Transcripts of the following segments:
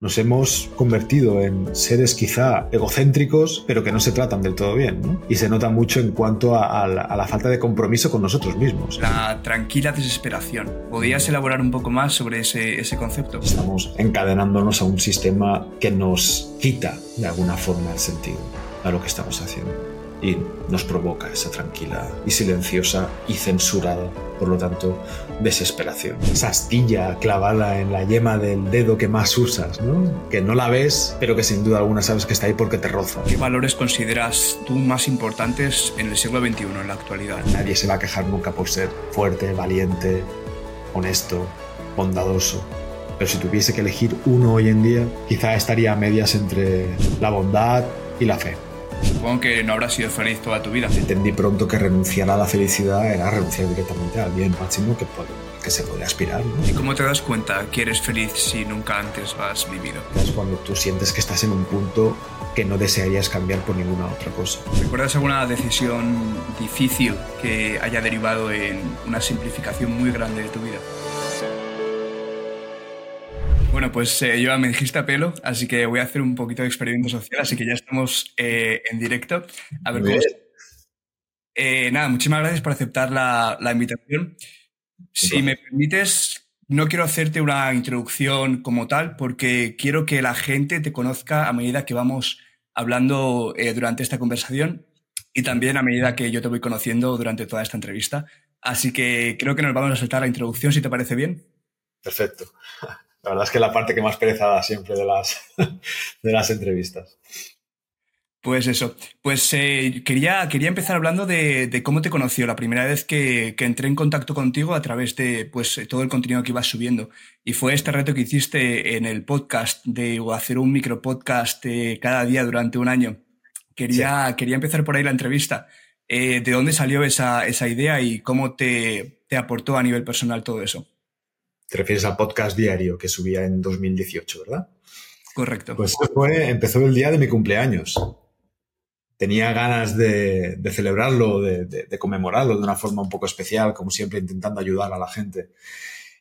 nos hemos convertido en seres quizá egocéntricos, pero que no se tratan del todo bien. ¿no? Y se nota mucho en cuanto a, la, falta de compromiso con nosotros mismos. La tranquila desesperación. ¿Podrías elaborar un poco más sobre ese, ese concepto? Estamos encadenándonos a un sistema que nos quita de alguna forma el sentido a lo que estamos haciendo y nos provoca esa tranquila y silenciosa y censurada, por lo tanto, desesperación. Esa astilla clavada en la yema del dedo que más usas, ¿no? Que no la ves, pero que sin duda alguna sabes que está ahí porque te roza. ¿Qué valores consideras tú más importantes en el siglo XXI, en la actualidad? Nadie se va a quejar nunca por ser fuerte, valiente, honesto, bondadoso. Pero si tuviese que elegir uno hoy en día, quizá estaría a medias entre la bondad y la fe. Supongo que no habrás sido feliz toda tu vida. Entendí pronto que renunciar a la felicidad era renunciar directamente al bien máximo que, que se puede aspirar. ¿Y cómo te das cuenta que eres feliz si nunca antes has vivido? Es cuando tú sientes que estás en un punto que no desearías cambiar por ninguna otra cosa. ¿Recuerdas alguna decisión difícil que haya derivado en una simplificación muy grande de tu vida? Bueno, pues eh, yo me dijiste a pelo, así que voy a hacer un poquito de experimento social, así que ya estamos eh, en directo. A ver cómo eh, nada, muchísimas gracias por aceptar la, invitación. Si me permites, no quiero hacerte una introducción como tal, porque quiero que la gente te conozca a medida que vamos hablando durante esta conversación y también a medida que yo te voy conociendo durante toda esta entrevista. Así que creo que nos vamos a saltar la introducción, si te parece bien. Perfecto. La verdad es que es la parte que más perezada siempre de las, de las entrevistas. Pues eso. Pues eh, quería, quería empezar hablando de, cómo te conoció la primera vez que, entré en contacto contigo a través de pues, todo el contenido que ibas subiendo. Y fue este reto que hiciste en el podcast de hacer un micro podcast eh, cada día durante un año. Quería, quería empezar por ahí la entrevista. Eh, ¿De dónde salió esa, esa idea y cómo te, te aportó a nivel personal todo eso? Te refieres al podcast diario que subía en 2018, ¿verdad? Correcto. Pues fue, empezó el día de mi cumpleaños. Tenía ganas de, celebrarlo, de, conmemorarlo de una forma un poco especial, como siempre intentando ayudar a la gente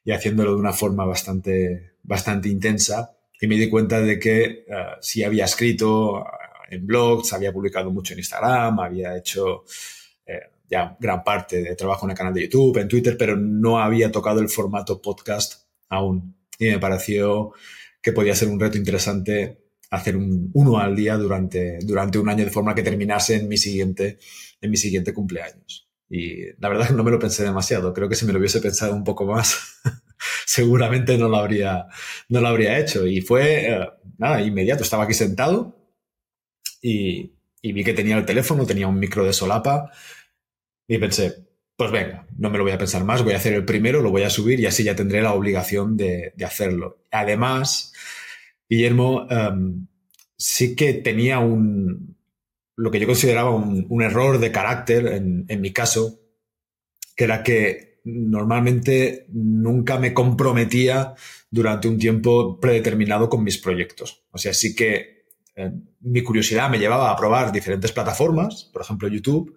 y haciéndolo de una forma bastante, bastante intensa. Y me di cuenta de que uh, sí había escrito uh, en blogs, había publicado mucho en Instagram, había hecho eh, ya gran parte de trabajo en el canal de YouTube, en Twitter, pero no había tocado el formato podcast aún. Y me pareció que podía ser un reto interesante hacer un, uno al día durante, durante un año de forma que terminase en mi siguiente, en mi siguiente cumpleaños. Y la verdad es que no me lo pensé demasiado. Creo que si me lo hubiese pensado un poco más, seguramente no lo habría, no lo habría hecho. Y fue, eh, nada, inmediato. Estaba aquí sentado y, y vi que tenía el teléfono, tenía un micro de solapa y pensé, pues venga, no me lo voy a pensar más, voy a hacer el primero, lo voy a subir y así ya tendré la obligación de, hacerlo. Además, Guillermo em, sí que tenía un, lo que yo consideraba un, error de carácter en, en, mi caso, que era que normalmente nunca me comprometía durante un tiempo predeterminado con mis proyectos. O sea, sí que eh, mi curiosidad me llevaba a probar diferentes plataformas, por ejemplo YouTube,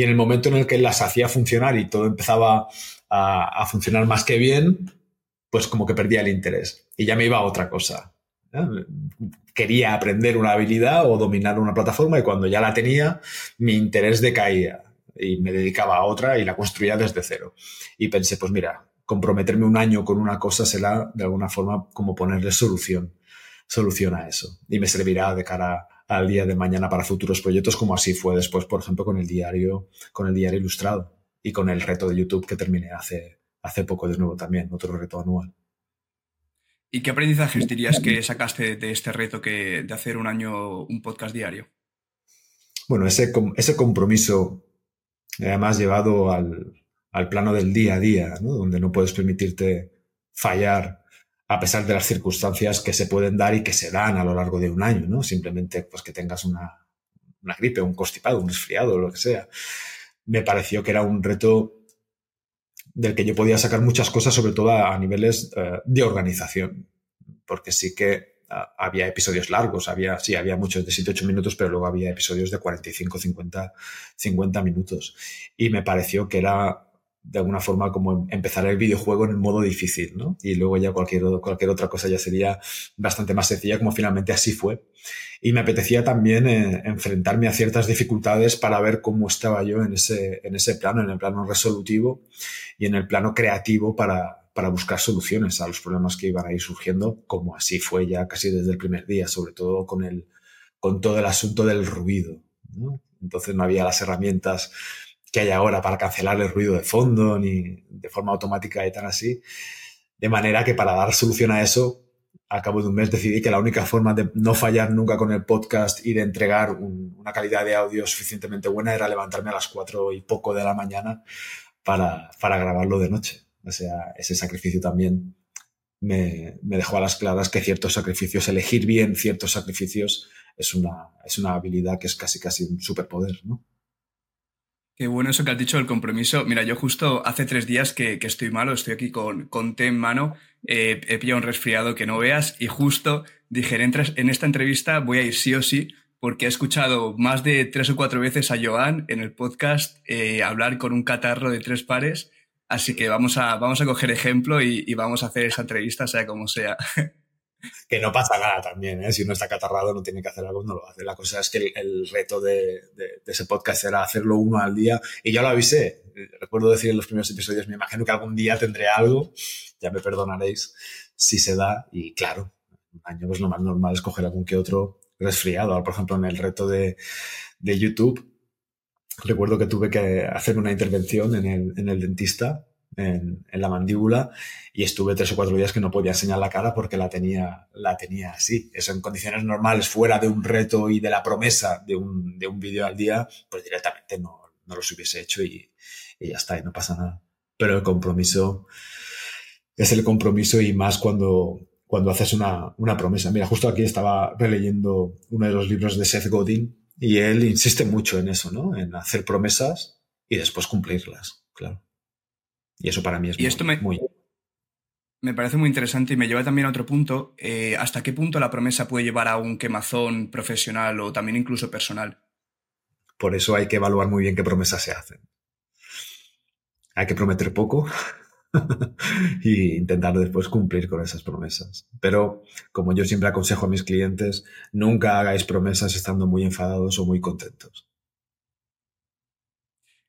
y en el momento en el que las hacía funcionar y todo empezaba a, funcionar más que bien, pues como que perdía el interés y ya me iba a otra cosa. Quería aprender una habilidad o dominar una plataforma y cuando ya la tenía, mi interés decaía y me dedicaba a otra y la construía desde cero. Y pensé, pues mira, comprometerme un año con una cosa será de alguna forma como ponerle solución, solución a eso. Y me servirá de cara al día de mañana para futuros proyectos, como así fue después, por ejemplo, con el diario, con el diario ilustrado y con el reto de YouTube que terminé hace, hace poco de nuevo también, otro reto anual. ¿Y qué aprendizajes dirías que sacaste de este reto que, de hacer un año un podcast diario? Bueno, ese, ese compromiso, además llevado al, al plano del día a día, ¿no? donde no puedes permitirte fallar a pesar de las circunstancias que se pueden dar y que se dan a lo largo de un año, ¿no? Simplemente pues que tengas una, gripe, un constipado, un resfriado, lo que sea. Me pareció que era un reto del que yo podía sacar muchas cosas, sobre todo a, niveles eh, de organización, porque sí que ah, había episodios largos, había, sí, había muchos de 7-8 minutos, pero luego había episodios de 45, 50, 50 minutos. Y me pareció que era de alguna forma como empezar el videojuego en el modo difícil, ¿no? Y luego ya cualquier, cualquier otra cosa ya sería bastante más sencilla, como finalmente así fue. Y me apetecía también eh, enfrentarme a ciertas dificultades para ver cómo estaba yo en ese, en ese plano, en el plano resolutivo y en el plano creativo para, para buscar soluciones a los problemas que iban a ir surgiendo, como así fue ya casi desde el primer día, sobre todo con, el, con todo el asunto del ruido. ¿no? Entonces no había las herramientas que hay ahora para cancelar el ruido de fondo, ni de forma automática y tan así. De manera que para dar solución a eso, a cabo de un mes decidí que la única forma de no fallar nunca con el podcast y de entregar una calidad de audio suficientemente buena era levantarme a las cuatro y poco de la mañana para, para grabarlo de noche. O sea, ese sacrificio también me, me, dejó a las claras que ciertos sacrificios, elegir bien ciertos sacrificios, es una, es una habilidad que es casi casi un superpoder, ¿no? Qué bueno eso que has dicho del compromiso. Mira, yo justo hace tres días que, estoy malo, estoy aquí con, con té en mano, eh, he pillado un resfriado que no veas y justo dije, en, en esta entrevista voy a ir sí o sí porque he escuchado más de tres o cuatro veces a Joan en el podcast eh, hablar con un catarro de tres pares, así que vamos a, vamos a coger ejemplo y, y vamos a hacer esa entrevista, sea como sea. que no pasa nada también, ¿eh? si uno está catarrado no tiene que hacer algo, no lo hace. La cosa es que el, reto de, ese podcast era hacerlo uno al día y ya lo avisé. Recuerdo decir en los primeros episodios, me imagino que algún día tendré algo, ya me perdonaréis si se da y claro, un año pues lo más normal es coger algún que otro resfriado. Por ejemplo, en el reto de, de YouTube, recuerdo que tuve que hacer una intervención en el, en el dentista en, la mandíbula y estuve tres o cuatro días que no podía enseñar la cara porque la tenía, la tenía así. Eso en condiciones normales, fuera de un reto y de la promesa de un, de un vídeo al día, pues directamente no, no los hubiese hecho y, y ya está, y no pasa nada. Pero el compromiso es el compromiso y más cuando, cuando haces una, una promesa. Mira, justo aquí estaba releyendo uno de los libros de Seth Godin y él insiste mucho en eso, ¿no? En hacer promesas y después cumplirlas, claro. Y eso para mí es y esto me, muy... Me parece muy interesante y me lleva también a otro punto. Eh, ¿Hasta qué punto la promesa puede llevar a un quemazón profesional o también incluso personal? Por eso hay que evaluar muy bien qué promesas se hacen. Hay que prometer poco y intentar después cumplir con esas promesas. Pero, como yo siempre aconsejo a mis clientes, nunca hagáis promesas estando muy enfadados o muy contentos.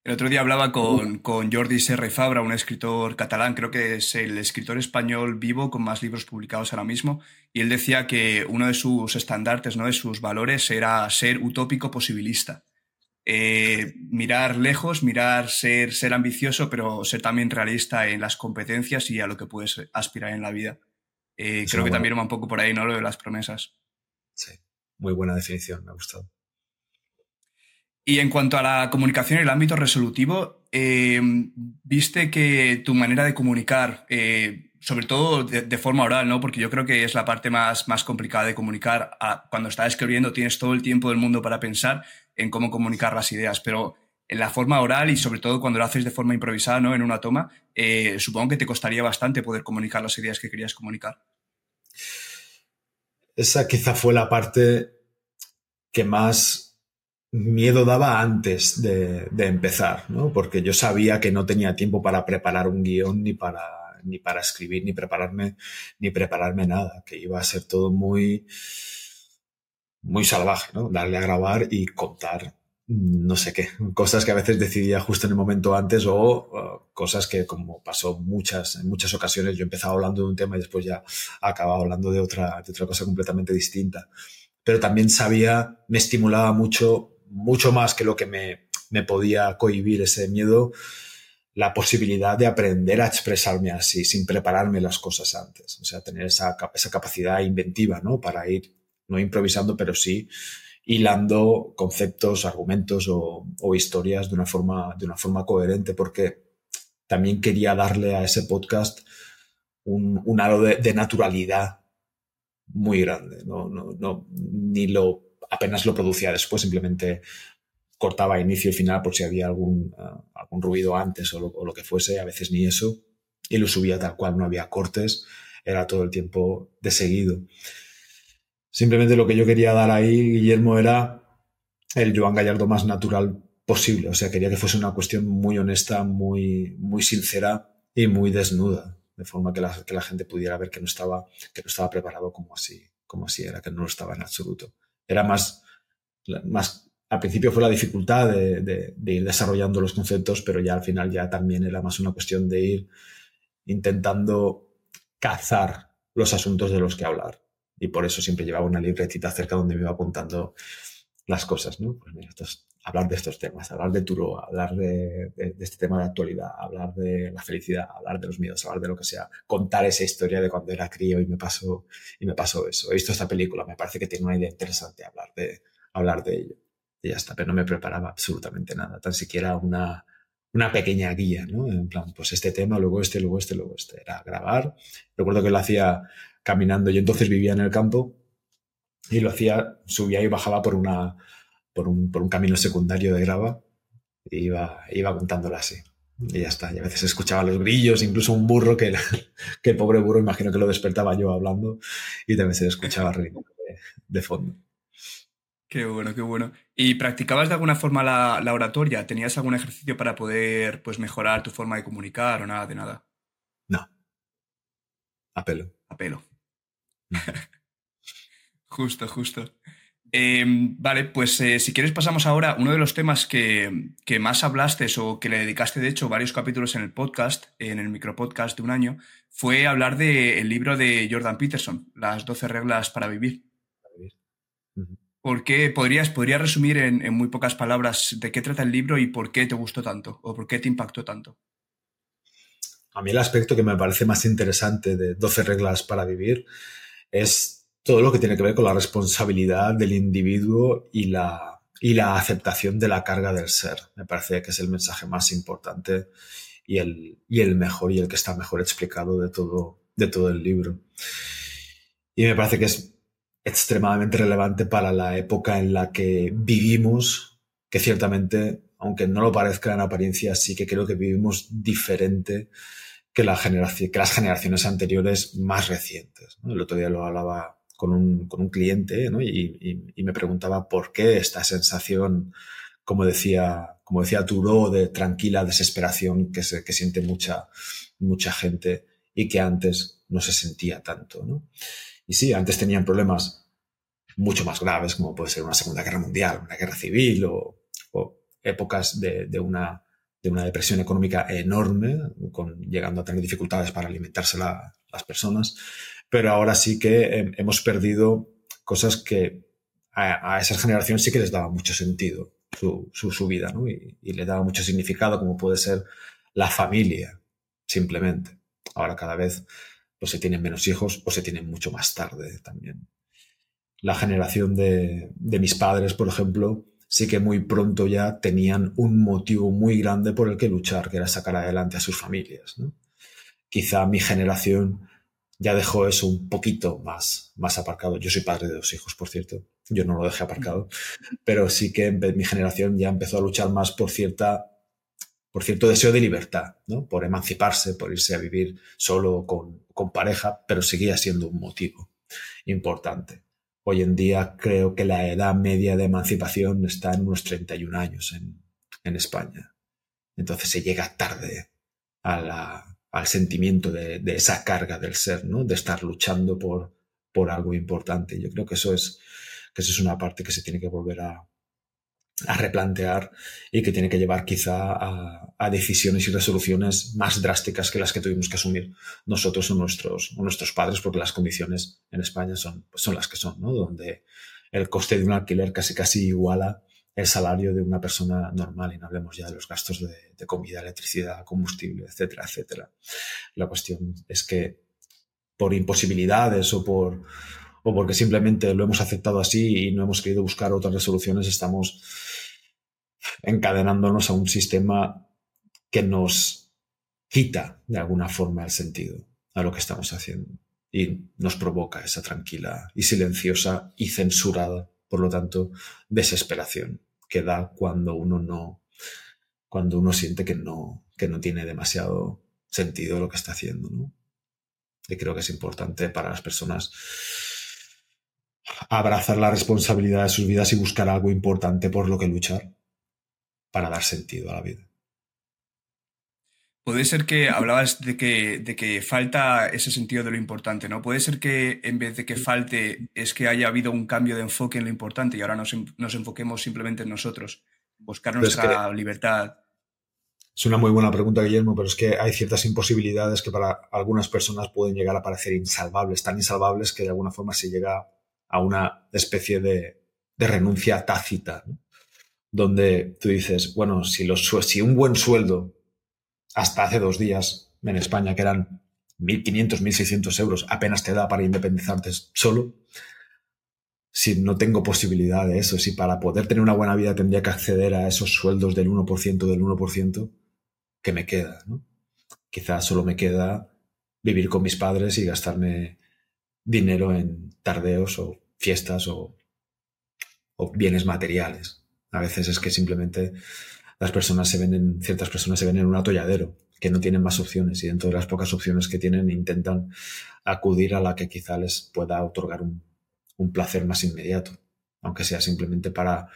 El otro día hablaba con, con Jordi Serra Fabra, un escritor catalán, creo que es el escritor español vivo con más libros publicados ahora mismo, y él decía que uno de sus estandartes, ¿no? de sus valores, era ser utópico posibilista. Eh, mirar lejos, mirar ser, ser ambicioso, pero ser también realista en las competencias y a lo que puedes aspirar en la vida. Eh, creo que también va un poco por ahí, ¿no? Lo de las promesas. Sí, muy buena definición, me ha gustado. Y en cuanto a la comunicación en el ámbito resolutivo, eh, viste que tu manera de comunicar, eh, sobre todo de, forma oral, ¿no? Porque yo creo que es la parte más, más complicada de comunicar. cuando estás escribiendo tienes todo el tiempo del mundo para pensar en cómo comunicar las ideas, pero en la forma oral y sobre todo cuando lo haces de forma improvisada, ¿no? En una toma, eh, supongo que te costaría bastante poder comunicar las ideas que querías comunicar. Esa quizá fue la parte que más miedo daba antes de, empezar, ¿no? Porque yo sabía que no tenía tiempo para preparar un guion ni para, ni para escribir, ni prepararme, ni prepararme nada, que iba a ser todo muy, muy salvaje, ¿no? Darle a grabar y contar no sé qué, cosas que a veces decidía justo en el momento antes o cosas que como pasó muchas, en muchas ocasiones yo empezaba hablando de un tema y después ya acababa hablando de otra, de otra cosa completamente distinta. Pero también sabía, me estimulaba mucho mucho más que lo que me, me podía cohibir ese miedo, la posibilidad de aprender a expresarme así, sin prepararme las cosas antes. O sea, tener esa, esa capacidad inventiva, ¿no? Para ir, no improvisando, pero sí hilando conceptos, argumentos o, o, historias de una, forma, de una forma coherente, porque también quería darle a ese podcast un, un halo de, naturalidad muy grande. No, no, no, ni lo apenas lo producía después, simplemente cortaba inicio y final por si había algún, uh, algún ruido antes o lo, o lo, que fuese, a veces ni eso, y lo subía tal cual, no había cortes, era todo el tiempo de seguido. Simplemente lo que yo quería dar ahí, Guillermo, era el Joan Gallardo más natural posible. O sea, quería que fuese una cuestión muy honesta, muy, muy sincera y muy desnuda, de forma que la, que la gente pudiera ver que no estaba, que no estaba preparado como así, como así era, que no lo estaba en absoluto. Era más, más al principio fue la dificultad de, de, ir desarrollando los conceptos, pero ya al final ya también era más una cuestión de ir intentando cazar los asuntos de los que hablar. Y por eso siempre llevaba una libretita cerca donde me iba apuntando las cosas, ¿no? Pues mira, hablar de estos temas, hablar de Turo, hablar de, de, este tema de actualidad, hablar de la felicidad, hablar de los miedos, hablar de lo que sea, contar esa historia de cuando era crío y me pasó, y me pasó eso. He visto esta película, me parece que tiene una idea interesante hablar de, hablar de ello y ya está, pero no me preparaba absolutamente nada, tan siquiera una, una pequeña guía, ¿no? En plan, pues este tema, luego este, luego este, luego este. Era grabar. Recuerdo que lo hacía caminando. Yo entonces vivía en el campo y lo hacía, subía y bajaba por, una, por, un, por un camino secundario de grava e iba, iba contándolo así. Y ya está. Y a veces escuchaba los grillos, incluso un burro que, que el pobre burro, imagino que lo despertaba yo hablando y también se escuchaba de, de fondo. Qué bueno, qué bueno. ¿Y practicabas de alguna forma la, oratoria? ¿Tenías algún ejercicio para poder pues, mejorar tu forma de comunicar o nada de nada? No. A pelo. A pelo. justo, justo. Em, vale, pues eh, si quieres pasamos ahora, uno de los temas que, que, más hablaste o que le dedicaste de hecho varios capítulos en el podcast, en el micropodcast de un año, fue hablar del libro de Jordan Peterson, Las 12 reglas para vivir. ¿Por qué podrías, podrías resumir en, muy pocas palabras de qué trata el libro y por qué te gustó tanto o por qué te impactó tanto? A mí el aspecto que me parece más interesante de 12 reglas para vivir es todo lo que tiene que ver con la responsabilidad del individuo y la, y la aceptación de la carga del ser. Me parece que es el mensaje más importante y el, y el mejor y el que está mejor explicado de todo, de todo el libro. Y me parece que es extremadamente relevante para la época en la que vivimos, que ciertamente, aunque no lo parezca en apariencia, sí que creo que vivimos diferente que, la generación, que las generaciones anteriores más recientes. El otro día lo hablaba con un, con un cliente y, me preguntaba por qué esta sensación, como decía, como decía Turo, de tranquila desesperación que, se, que siente mucha, mucha gente y que antes no se sentía tanto. ¿no? Y sí, antes tenían problemas mucho más graves, como puede ser una Segunda Guerra Mundial, una guerra civil o, épocas de, una, de una depresión económica enorme, con, llegando a tener dificultades para alimentarse las personas. Pero ahora sí que hemos perdido cosas que a, esas generaciones sí que les daba mucho sentido su, su, vida ¿no? y, y le daba mucho significado, como puede ser la familia, simplemente. Ahora cada vez o se tienen menos hijos o se tienen mucho más tarde también. La generación de, de mis padres, por ejemplo, sí que muy pronto ya tenían un motivo muy grande por el que luchar, que era sacar adelante a sus familias. ¿no? Quizá mi generación ya dejó eso un poquito más, más aparcado. Yo soy padre de dos hijos, por cierto. Yo no lo dejé aparcado. Pero sí que mi generación ya empezó a luchar más por cierta por cierto deseo de libertad, ¿no? por emanciparse, por irse a vivir solo con, con pareja, pero seguía siendo un motivo importante. Hoy en día creo que la edad media de emancipación está en unos 31 años en, en España. Entonces se llega tarde a la, al sentimiento de, de, esa carga del ser, ¿no? de estar luchando por, por algo importante. Yo creo que eso es, que eso es una parte que se tiene que volver a, a replantear y que tiene que llevar quizá a, a, decisiones y resoluciones más drásticas que las que tuvimos que asumir nosotros o nuestros, o nuestros padres, porque las condiciones en España son, son las que son, ¿no? donde el coste de un alquiler casi casi iguala el salario de una persona normal y no hablemos ya de los gastos de, comida, electricidad, combustible, etcétera, etcétera. La cuestión es que por imposibilidades o por, o porque simplemente lo hemos aceptado así y no hemos querido buscar otras resoluciones, estamos encadenándonos a un sistema que nos quita de alguna forma el sentido a lo que estamos haciendo y nos provoca esa tranquila y silenciosa y censurada, por lo tanto, desesperación que da cuando uno no, cuando uno siente que no, que no tiene demasiado sentido lo que está haciendo. Y creo que es importante para las personas abrazar la responsabilidad de sus vidas y buscar algo importante por lo que luchar para dar sentido a la vida. Puede ser que hablabas de que, de que falta ese sentido de lo importante, ¿no? Puede ser que en vez de que falte es que haya habido un cambio de enfoque en lo importante y ahora nos, nos enfoquemos simplemente en nosotros, buscar nuestra libertad. Es una muy buena pregunta, Guillermo, pero es que hay ciertas imposibilidades que para algunas personas pueden llegar a parecer insalvables, tan insalvables que de alguna forma se llega a una especie de, de renuncia tácita, donde tú dices, bueno, si, los, si un buen sueldo hasta hace dos días en España, que eran 1.500, 1.600 euros, apenas te da para independizarte solo. Si no tengo posibilidad de eso, si para poder tener una buena vida tendría que acceder a esos sueldos del 1% del 1%, ¿qué me queda? ¿no? Quizás solo me queda vivir con mis padres y gastarme dinero en tardeos o fiestas o bienes materiales. A veces es que simplemente las personas se ven en, ciertas personas se ven en un atolladero, que no tienen más opciones y dentro de las pocas opciones que tienen intentan acudir a la que quizá les pueda otorgar un, placer más inmediato, aunque sea simplemente para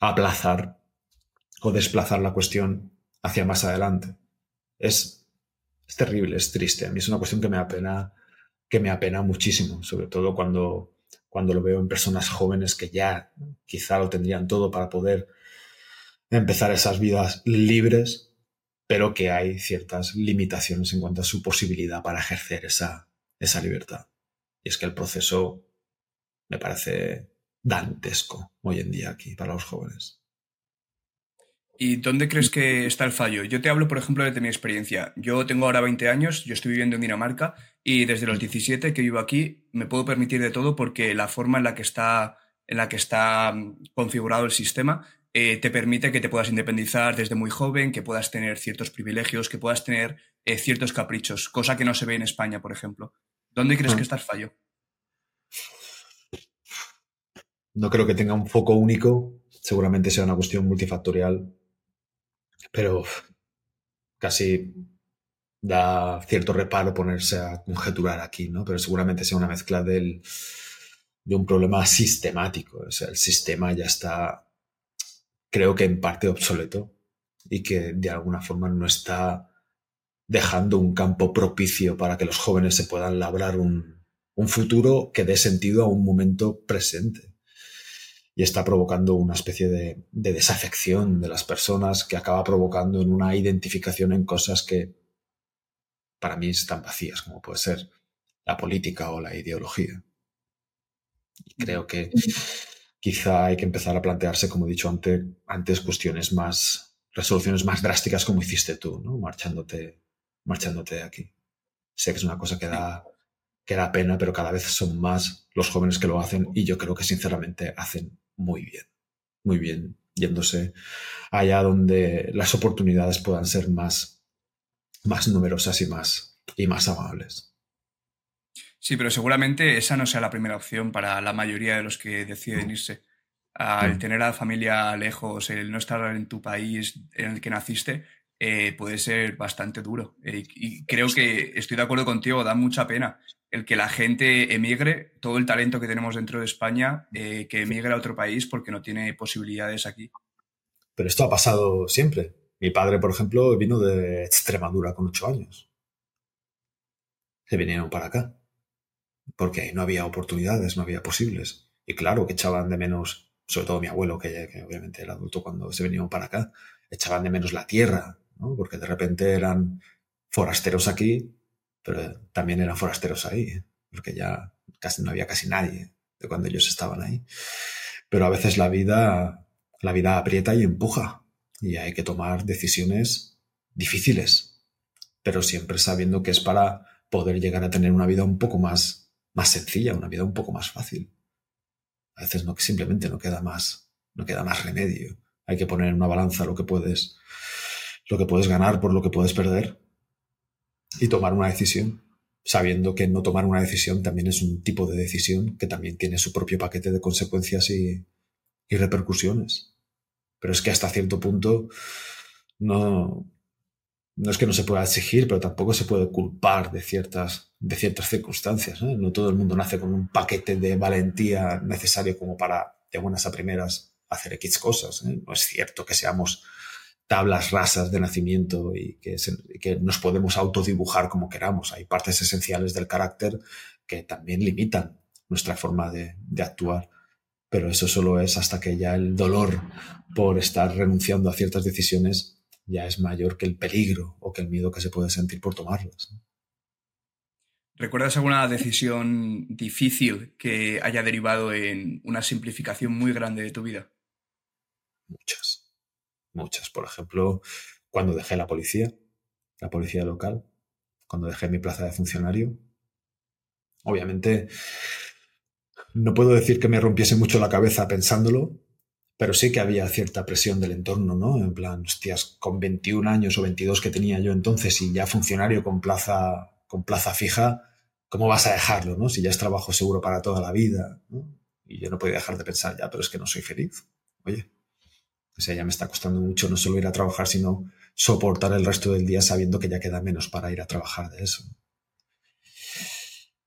aplazar o desplazar la cuestión hacia más adelante. Es, es terrible, es triste. A mí es una cuestión que me apena, que me apena muchísimo, sobre todo cuando, cuando lo veo en personas jóvenes que ya quizá lo tendrían todo para poder empezar esas vidas libres, pero que hay ciertas limitaciones en cuanto a su posibilidad para ejercer esa, esa libertad. Y es que el proceso me parece dantesco hoy en día aquí para los jóvenes. ¿Y dónde crees que está el fallo? Yo te hablo, por ejemplo, de mi experiencia. Yo tengo ahora 20 años, yo estoy viviendo en Dinamarca y desde los 17 que vivo aquí me puedo permitir de todo porque la forma en la que está, en la que está mm, configurado el sistema eh, te permite que te puedas independizar desde muy joven, que puedas tener ciertos privilegios, que puedas tener eh, ciertos caprichos, cosa que no se ve en España, por ejemplo. ¿Dónde crees mm. que está el fallo? No creo que tenga un foco único, seguramente sea una cuestión multifactorial, pero casi da cierto reparo ponerse a conjeturar aquí, ¿no? Pero seguramente sea una mezcla del, de un problema sistemático. O sea, el sistema ya está creo que en parte obsoleto y que de alguna forma no está dejando un campo propicio para que los jóvenes se puedan labrar un, futuro que dé sentido a un momento presente. Y está provocando una especie de, de, desafección de las personas que acaba provocando en una identificación en cosas que para mí están vacías, como puede ser la política o la ideología. Y creo que quizá hay que empezar a plantearse, como he dicho antes, antes cuestiones más, resoluciones más drásticas como hiciste tú, ¿no? Marchándote, marchándote de aquí. Sé que es una cosa que da, que da pena, pero cada vez son más los jóvenes que lo hacen y yo creo que sinceramente hacen muy bien, muy bien, yéndose allá donde las oportunidades puedan ser más, más numerosas y más, y más amables. Sí, pero seguramente esa no sea la primera opción para la mayoría de los que deciden irse. El tener a la familia lejos, el no estar en tu país en el que naciste, eh, puede ser bastante duro. Eh, y creo que estoy de acuerdo contigo, da mucha pena el que la gente emigre, todo el talento que tenemos dentro de España, eh, que emigre a otro país porque no tiene posibilidades aquí. Pero esto ha pasado siempre. Mi padre, por ejemplo, vino de Extremadura con ocho años. Se vinieron para acá porque no había oportunidades, no había posibles. Y claro que echaban de menos, sobre todo mi abuelo, que, obviamente era adulto cuando se venían para acá, echaban de menos la tierra, ¿no? porque de repente eran forasteros aquí, pero también eran forasteros ahí, porque ya casi no había casi nadie de cuando ellos estaban ahí. Pero a veces la vida, la vida aprieta y empuja, y hay que tomar decisiones difíciles, pero siempre sabiendo que es para poder llegar a tener una vida un poco más más sencilla, una vida un poco más fácil. A veces no, simplemente no queda más, no queda más remedio. Hay que poner en una balanza lo que puedes, lo que puedes ganar por lo que puedes perder y tomar una decisión, sabiendo que no tomar una decisión también es un tipo de decisión que también tiene su propio paquete de consecuencias y, y repercusiones. Pero es que hasta cierto punto no, no es que no se pueda exigir, pero tampoco se puede culpar de ciertas, de ciertas circunstancias. ¿no? todo el mundo nace con un paquete de valentía necesario como para, de buenas a primeras, hacer X cosas. ¿eh? No es cierto que seamos tablas rasas de nacimiento y que, que nos podemos autodibujar como queramos. Hay partes esenciales del carácter que también limitan nuestra forma de, de actuar pero eso solo es hasta que ya el dolor por estar renunciando a ciertas decisiones ya es mayor que el peligro o que el miedo que se puede sentir por tomarlas. ¿Recuerdas alguna decisión difícil que haya derivado en una simplificación muy grande de tu vida? Muchas, muchas. Por ejemplo, cuando dejé la policía, la policía local, cuando dejé mi plaza de funcionario. Obviamente, no puedo decir que me rompiese mucho la cabeza pensándolo, pero sí que había cierta presión del entorno, ¿no? En plan, hostias, con 21 años o 22 que tenía yo entonces y ya funcionario con plaza, con plaza fija, ¿cómo vas a dejarlo, no? Si ya es trabajo seguro para toda la vida, ¿no? Y yo no podía dejar de pensar, ya, pero es que no soy feliz. Oye, o sea, ya me está costando mucho no solo ir a trabajar, sino soportar el resto del día sabiendo que ya queda menos para ir a trabajar de eso.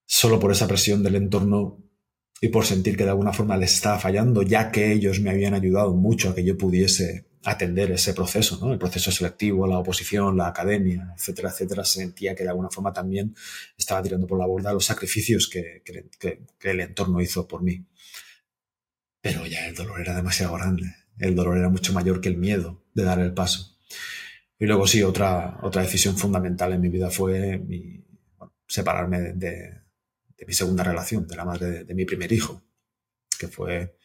Solo por esa presión del entorno y por sentir que de alguna forma les estaba fallando, ya que ellos me habían ayudado mucho a que yo pudiese atender ese proceso, ¿no? el proceso selectivo, la oposición, la academia, etcétera, etcétera, sentía que de alguna forma también estaba tirando por la borda los sacrificios que, que, el entorno hizo por mí. Pero ya el dolor era demasiado grande, el dolor era mucho mayor que el miedo de dar el paso. Y luego sí, otra, otra decisión fundamental en mi vida fue separarme de, de mi segunda relación, de la madre de, mi primer hijo, que fue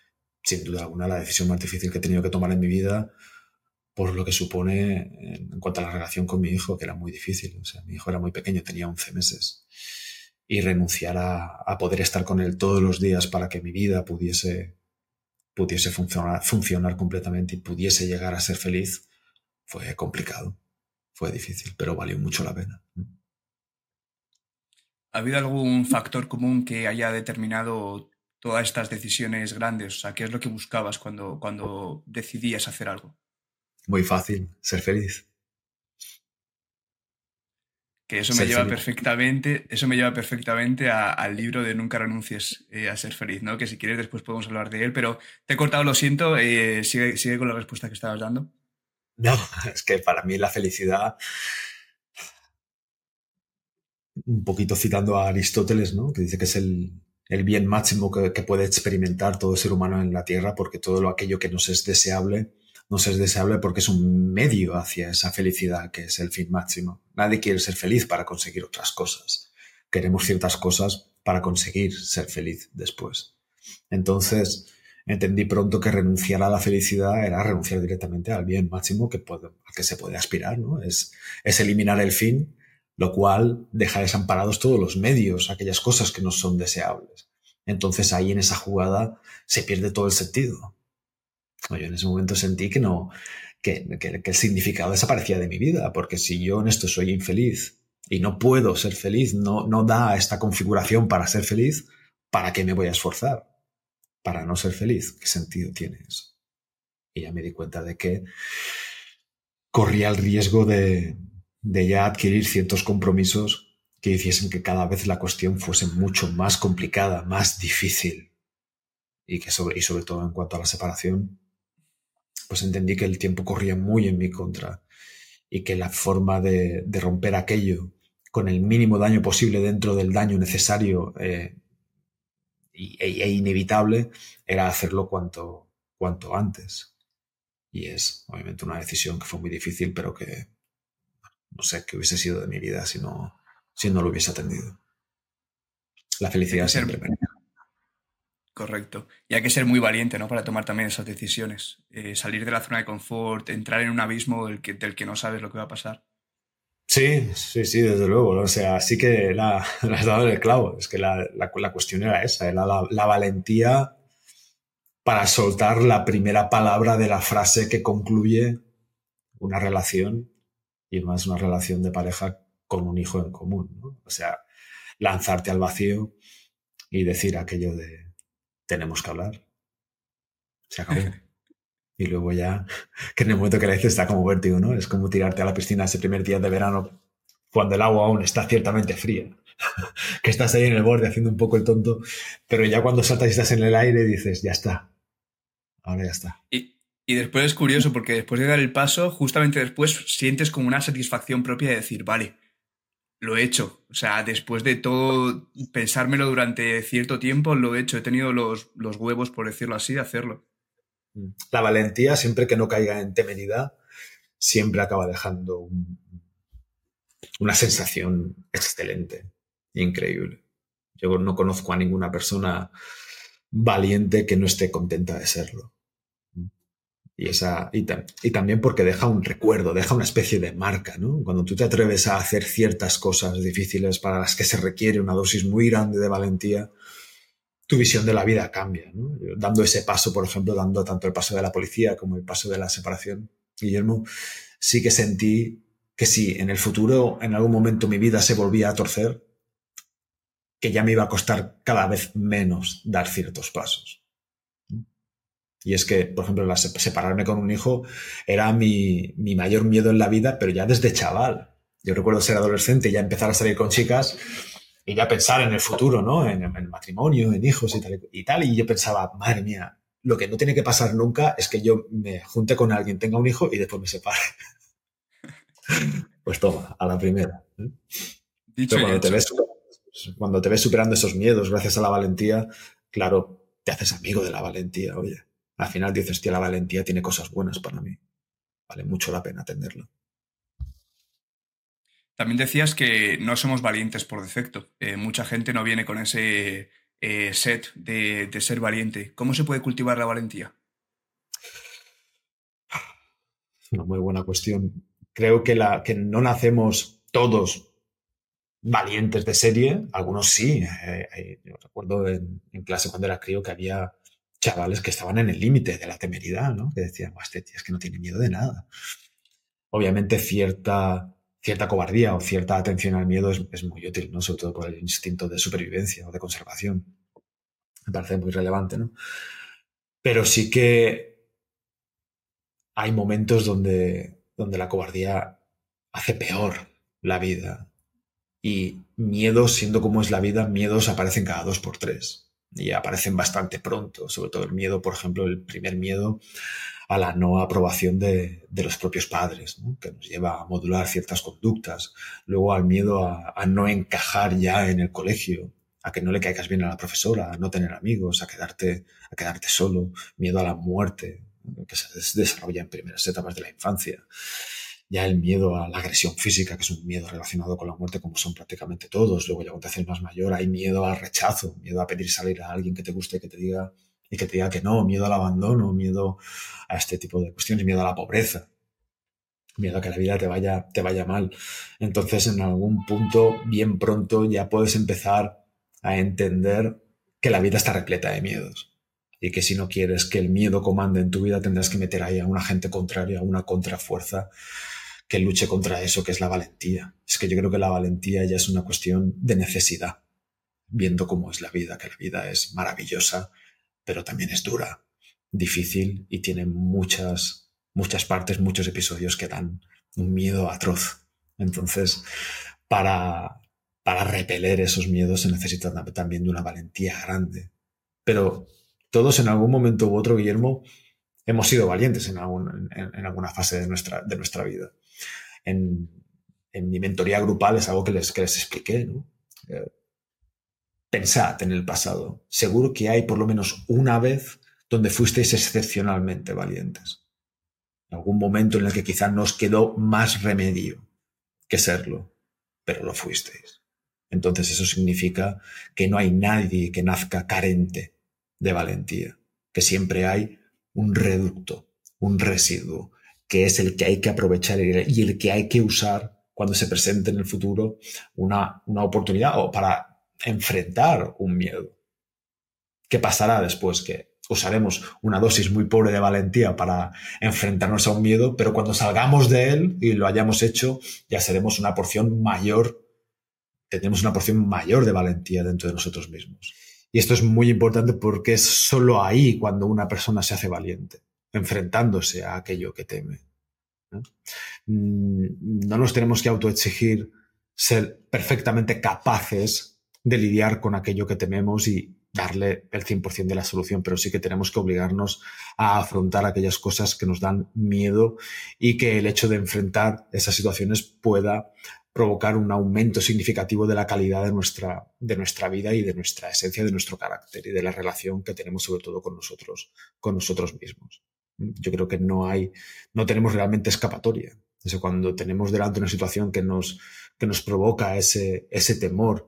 sin duda alguna la decisión más difícil que he tenido que tomar en mi vida por lo que supone en, cuanto a la relación con mi hijo, que era muy difícil. O sea, mi hijo era muy pequeño, tenía 11 meses. Y renunciar a, poder estar con él todos los días para que mi vida pudiese, pudiese funcionar, funcionar completamente y pudiese llegar a ser feliz fue complicado, fue difícil, pero valió mucho la pena. ¿Ha habido algún factor común que haya determinado todas estas decisiones grandes? O sea, ¿qué es lo que buscabas cuando, cuando decidías hacer algo? Muy fácil, ser feliz. Que eso me lleva perfectamente, eso me lleva perfectamente al libro de Nunca renuncies eh, a ser feliz, ¿no? Que si quieres después podemos hablar de él, pero te he cortado, lo siento, eh, sigue, sigue con la respuesta que estabas dando. No, es que para mí la felicidad un poquito citando a Aristóteles, ¿no? que dice que es el, bien máximo que, puede experimentar todo ser humano en la Tierra, porque todo lo aquello que nos es deseable, nos es deseable porque es un medio hacia esa felicidad que es el fin máximo. Nadie quiere ser feliz para conseguir otras cosas. Queremos ciertas cosas para conseguir ser feliz después. Entonces, entendí pronto que renunciar a la felicidad era renunciar directamente al bien máximo que puede, al que se puede aspirar, ¿no? Es, es eliminar el fin lo cual deja desamparados todos los medios, aquellas cosas que no son deseables. Entonces ahí en esa jugada se pierde todo el sentido. Yo en ese momento sentí que no, que, el significado desaparecía de mi vida, porque si yo en esto soy infeliz y no puedo ser feliz, no, no da esta configuración para ser feliz, ¿para qué me voy a esforzar? Para no ser feliz, ¿qué sentido tiene eso? Y ya me di cuenta de que corría el riesgo de, de ya adquirir ciertos compromisos que hiciesen que cada vez la cuestión fuese mucho más complicada, más difícil. Y, que sobre, y sobre todo en cuanto a la separación, pues entendí que el tiempo corría muy en mi contra y que la forma de, romper aquello con el mínimo daño posible dentro del daño necesario eh, e, e, inevitable era hacerlo cuanto, cuanto antes. Y es obviamente una decisión que fue muy difícil, pero que no sé qué hubiese sido de mi vida si no, si no lo hubiese atendido. La felicidad siempre Correcto. Y hay que ser muy valiente, ¿no? Para tomar también esas decisiones. Eh, salir de la zona de confort, entrar en un abismo del que, del que no sabes lo que va a pasar. Sí, sí, sí, desde luego. O sea, sí que la, has dado el clavo. Es que la, la, cuestión era esa, era la, la, valentía para soltar la primera palabra de la frase que concluye una relación y más una relación de pareja con un hijo en común. ¿no? O sea, lanzarte al vacío y decir aquello de tenemos que hablar. Se acabó. y luego ya, que en el momento que le dices está como vértigo, ¿no? Es como tirarte a la piscina ese primer día de verano cuando el agua aún está ciertamente fría. que estás ahí en el borde haciendo un poco el tonto, pero ya cuando saltas y estás en el aire dices, ya está. ahora ya está. Y, y después es curioso porque después de dar el paso, justamente después sientes como una satisfacción propia de decir, vale, lo he hecho. O sea, después de todo pensármelo durante cierto tiempo, lo he hecho. He tenido los, los huevos, por decirlo así, de hacerlo. La valentía, siempre que no caiga en temeridad, siempre acaba dejando una sensación excelente, increíble. Yo no conozco a ninguna persona valiente que no esté contenta de serlo. Y, esa, y, también porque deja un recuerdo, deja una especie de marca, ¿no? Cuando tú te atreves a hacer ciertas cosas difíciles para las que se requiere una dosis muy grande de valentía, tu visión de la vida cambia, ¿no? Dando ese paso, por ejemplo, dando tanto el paso de la policía como el paso de la separación, Guillermo, sí que sentí que si en el futuro, en algún momento mi vida se volvía a torcer, que ya me iba a costar cada vez menos dar ciertos pasos. Y es que, por ejemplo, separarme con un hijo era mi, mayor miedo en la vida, pero ya desde chaval. Yo recuerdo ser adolescente y ya empezar a salir con chicas y ya pensar en el futuro, ¿no? En, el matrimonio, en hijos y tal, y tal. Y yo pensaba, madre mía, lo que no tiene que pasar nunca es que yo me junte con alguien, tenga un hijo y después me separe. pues toma, a la primera. ¿eh? Dicho cuando, te ves, cuando te ves superando esos miedos gracias a la valentía, claro, te haces amigo de la valentía, oye al final dices, tío, la valentía tiene cosas buenas para mí. Vale mucho la pena atenderlo. También decías que no somos valientes por defecto. Eh, mucha gente no viene con ese eh, set de, ser valiente. ¿Cómo se puede cultivar la valentía? Una muy buena cuestión. Creo que, la, que no nacemos todos valientes de serie. Algunos sí. Eh, yo recuerdo en, en, clase cuando era crío que había chavales que estaban en el límite de la temeridad, ¿no? Que decían, este tío es que no tiene miedo de nada. Obviamente cierta, cierta cobardía o cierta atención al miedo es, muy útil, ¿no? Sobre todo por el instinto de supervivencia o de conservación. Me parece muy relevante, ¿no? Pero sí que hay momentos donde, donde la cobardía hace peor la vida. Y miedos, siendo como es la vida, miedos aparecen cada dos por tres y aparecen bastante pronto, sobre todo el miedo, por ejemplo, el primer miedo a la no aprobación de, los propios padres, que nos lleva a modular ciertas conductas, luego al miedo a, no encajar ya en el colegio, a que no le caigas bien a la profesora, a no tener amigos, a quedarte, a quedarte solo, miedo a la muerte, que se desarrolla en primeras etapas de la infancia ya el miedo a la agresión física, que es un miedo relacionado con la muerte, como son prácticamente todos. Luego, ya cuando te haces más mayor, hay miedo al rechazo, miedo a pedir salir a alguien que te guste, que te diga y que te diga que no, miedo al abandono, miedo a este tipo de cuestiones, miedo a la pobreza, miedo a que la vida te vaya, te vaya mal. Entonces, en algún punto, bien pronto, ya puedes empezar a entender que la vida está repleta de miedos y que si no quieres que el miedo comande en tu vida, tendrás que meter ahí a un agente contrario, a una contrafuerza que luche contra eso, que es la valentía. Es que yo creo que la valentía ya es una cuestión de necesidad, viendo cómo es la vida, que la vida es maravillosa, pero también es dura, difícil y tiene muchas, muchas partes, muchos episodios que dan un miedo atroz. Entonces, para, para repeler esos miedos se necesita también de una valentía grande. Pero todos en algún momento u otro, Guillermo, hemos sido valientes en, alguna fase de nuestra, de nuestra vida en, mi mentoría grupal es algo que les, que les expliqué. ¿no? Eh, pensad en el pasado. Seguro que hay por lo menos una vez donde fuisteis excepcionalmente valientes. En algún momento en el que quizá nos quedó más remedio que serlo, pero lo fuisteis. Entonces eso significa que no hay nadie que nazca carente de valentía, que siempre hay un reducto, un residuo, que es el que hay que aprovechar y el que hay que usar cuando se presente en el futuro una, una oportunidad o para enfrentar un miedo. ¿Qué pasará después? Que usaremos una dosis muy pobre de valentía para enfrentarnos a un miedo, pero cuando salgamos de él y lo hayamos hecho, ya seremos una porción mayor, tendremos una porción mayor de valentía dentro de nosotros mismos. Y esto es muy importante porque es solo ahí cuando una persona se hace valiente enfrentándose a aquello que teme. Mm, ¿no? nos tenemos que autoexigir ser perfectamente capaces de lidiar con aquello que tememos y, darle el 100% de la solución, pero sí que tenemos que obligarnos a afrontar aquellas cosas que nos dan miedo y que el hecho de enfrentar esas situaciones pueda provocar un aumento significativo de la calidad de nuestra, de nuestra vida y de nuestra esencia, de nuestro carácter y de la relación que tenemos sobre todo con nosotros, con nosotros mismos. Yo creo que no hay, no tenemos realmente escapatoria. Eso cuando tenemos delante una situación que nos, que nos provoca ese, ese temor,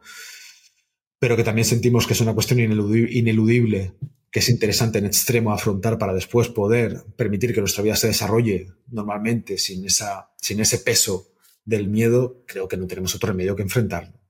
pero que también sentimos que es una cuestión ineludible, que es interesante en extremo afrontar para después poder permitir que nuestra vida se desarrolle normalmente sin, esa, sin ese peso del miedo, creo que no tenemos otro remedio que enfrentarlo.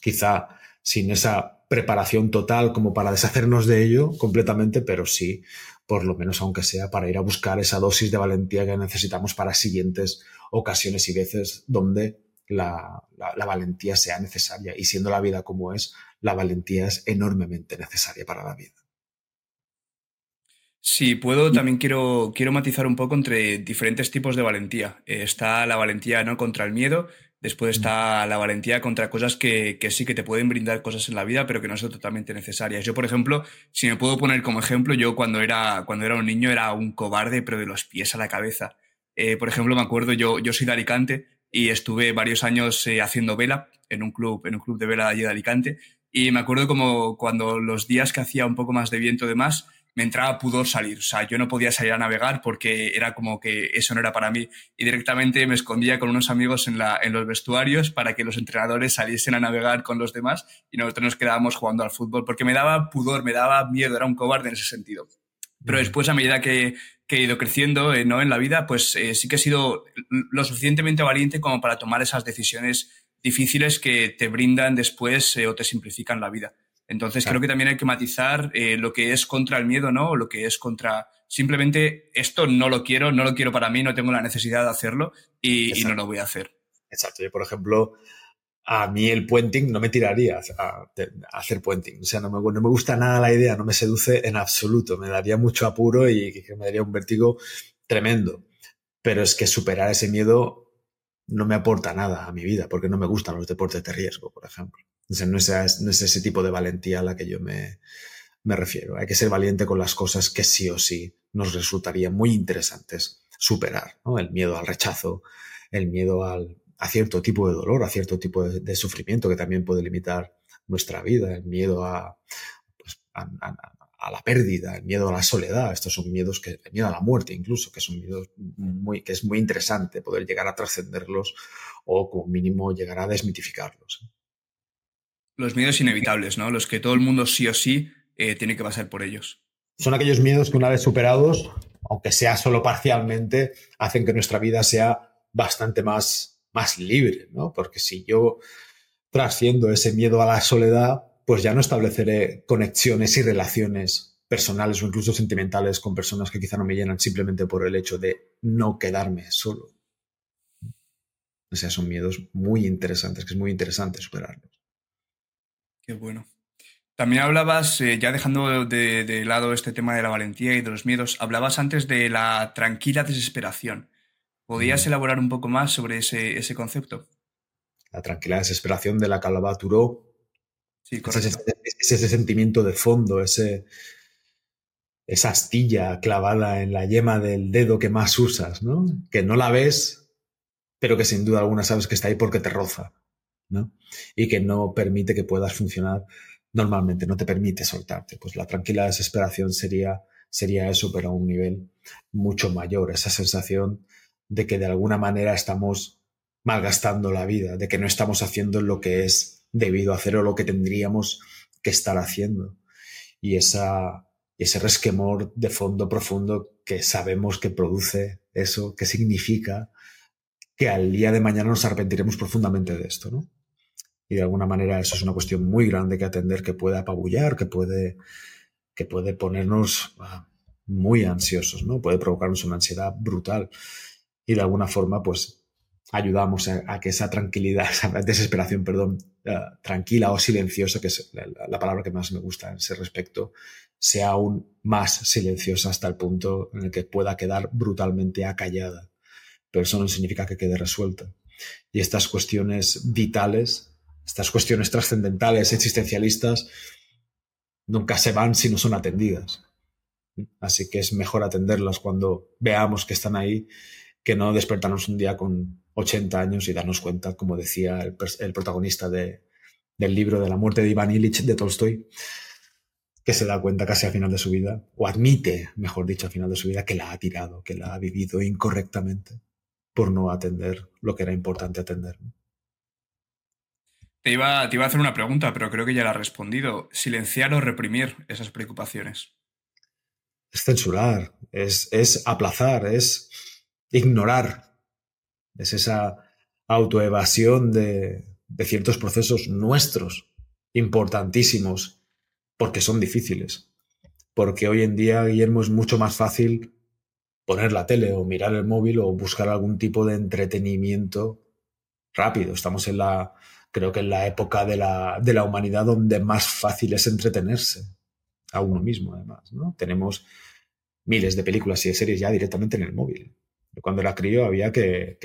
Quizá sin esa preparación total como para deshacernos de ello completamente, pero sí, por lo menos aunque sea para ir a buscar esa dosis de valentía que necesitamos para siguientes ocasiones y veces donde la, valentía sea necesaria. Y siendo la vida como es, la valentía es enormemente necesaria para la vida. Si puedo, también quiero, quiero matizar un poco entre diferentes tipos de valentía. Eh, está la valentía ¿no? contra el miedo, después está la valentía contra cosas que, sí que te pueden brindar cosas en la vida, pero que no son totalmente necesarias. Yo, por ejemplo, si me puedo poner como ejemplo, yo cuando era, cuando era un niño era un cobarde, pero de los pies a la cabeza. Eh, por ejemplo, me acuerdo, yo, yo soy de Alicante y estuve varios años eh, haciendo vela en un club, en un club de vela allí de Alicante. Y me acuerdo como cuando los días que hacía un poco más de viento de más, me entraba pudor salir. O sea, yo no podía salir a navegar porque era como que eso no era para mí. Y directamente me escondía con unos amigos en, la, en los vestuarios para que los entrenadores saliesen a navegar con los demás y nosotros nos quedábamos jugando al fútbol porque me daba pudor, me daba miedo, era un cobarde en ese sentido. Pero después, a medida que, que he ido creciendo eh, ¿no? en la vida, pues eh, sí que he sido lo suficientemente valiente como para tomar esas decisiones difíciles que te brindan después eh, o te simplifican la vida. Entonces creo que también hay que matizar lo que es contra el miedo, ¿no? O lo que es contra simplemente esto no lo quiero, no lo quiero para mí, no tengo la necesidad de hacerlo y, y no lo voy a hacer. Exacto. Yo, por ejemplo, a mí el puenting no me tiraría a, hacer puenting. O sea, no me, no me, gusta nada la idea, no me seduce en absoluto. Me daría mucho apuro y me daría un vértigo tremendo. Pero es que superar ese miedo no me aporta nada a mi vida, porque no me gustan los deportes de riesgo, por ejemplo. No, es, no es ese tipo de valentía a la que yo me, me refiero. Hay que ser valiente con las cosas que sí o sí nos resultarían muy interesantes superar. ¿no? El miedo al rechazo, el miedo al, a cierto tipo de dolor, a cierto tipo de, sufrimiento que también puede limitar nuestra vida, el miedo pues, a, a, la pérdida, el miedo a la soledad. Estos son miedos que, el miedo a la muerte incluso, que son miedos muy, que es muy interesante poder llegar a trascenderlos o como mínimo llegar a desmitificarlos. Los miedos inevitables, ¿no? Los que todo el mundo sí o sí eh, tiene que pasar por ellos. Son aquellos miedos que una vez superados, aunque sea solo parcialmente, hacen que nuestra vida sea bastante más más libre, ¿no? Porque si yo trasciendo ese miedo a la soledad, pues ya no estableceré conexiones y relaciones personales o incluso sentimentales con personas que quizá no me llenan simplemente por el hecho de no quedarme solo. O sea, son miedos muy interesantes, que es muy interesante superarlos. Qué bueno. También hablabas, eh, ya dejando de, lado este tema de la valentía y de los miedos, hablabas antes de la tranquila desesperación. ¿Podrías mm. elaborar un poco más sobre ese, concepto? La tranquila desesperación de la que hablaba Sí, ese, ese, sentimiento de fondo, ese, esa astilla clavada en la yema del dedo que más usas, ¿no? Que no la ves, pero que sin duda alguna sabes que está ahí porque te roza, ¿no? Y que no permite que puedas funcionar normalmente, no te permite soltarte. Pues la tranquila desesperación sería, sería eso, pero a un nivel mucho mayor, esa sensación de que de alguna manera estamos malgastando la vida, de que no estamos haciendo lo que es debido a hacer o lo que tendríamos que estar haciendo. Y esa, ese resquemor de fondo profundo que sabemos que produce eso, que significa que al día de mañana nos arrepentiremos profundamente de esto, ¿no? Y de alguna manera eso es una cuestión muy grande que atender, que puede apabullar, que puede, que puede ponernos ah, muy ansiosos, ¿no? Puede provocarnos una ansiedad brutal y de alguna forma pues ayudamos a, que esa tranquilidad, esa desesperación, perdón, eh, tranquila o silenciosa, que es la, palabra que más me gusta en ese respecto, sea aún más silenciosa hasta el punto en el que pueda quedar brutalmente acallada. Pero eso no significa que quede resuelta. Y estas cuestiones vitales, estas cuestiones trascendentales, existencialistas, nunca se van si no son atendidas. Así que es mejor atenderlas cuando veamos que están ahí que no despertarnos un día con 80 años y darnos cuenta, como decía el, protagonista del libro de la muerte de Iván Illich de Tolstoy, que se da cuenta casi al final de su vida, o admite, mejor dicho, al final de su vida, que la ha tirado, que la ha vivido incorrectamente por no atender lo que era importante atender. Te iba, te iba a hacer una pregunta, pero creo que ya la has respondido. ¿Silenciar o reprimir esas preocupaciones? Es censurar, es, es aplazar, es ignorar. Es esa autoevasión de, de ciertos procesos nuestros, importantísimos, porque son difíciles. Porque hoy en día, Guillermo, es mucho más fácil poner la tele o mirar el móvil o buscar algún tipo de entretenimiento rápido. Estamos en la, creo que en la época de la, de la humanidad donde más fácil es entretenerse a uno mismo, además. ¿no? Tenemos miles de películas y de series ya directamente en el móvil. Cuando era crío había que,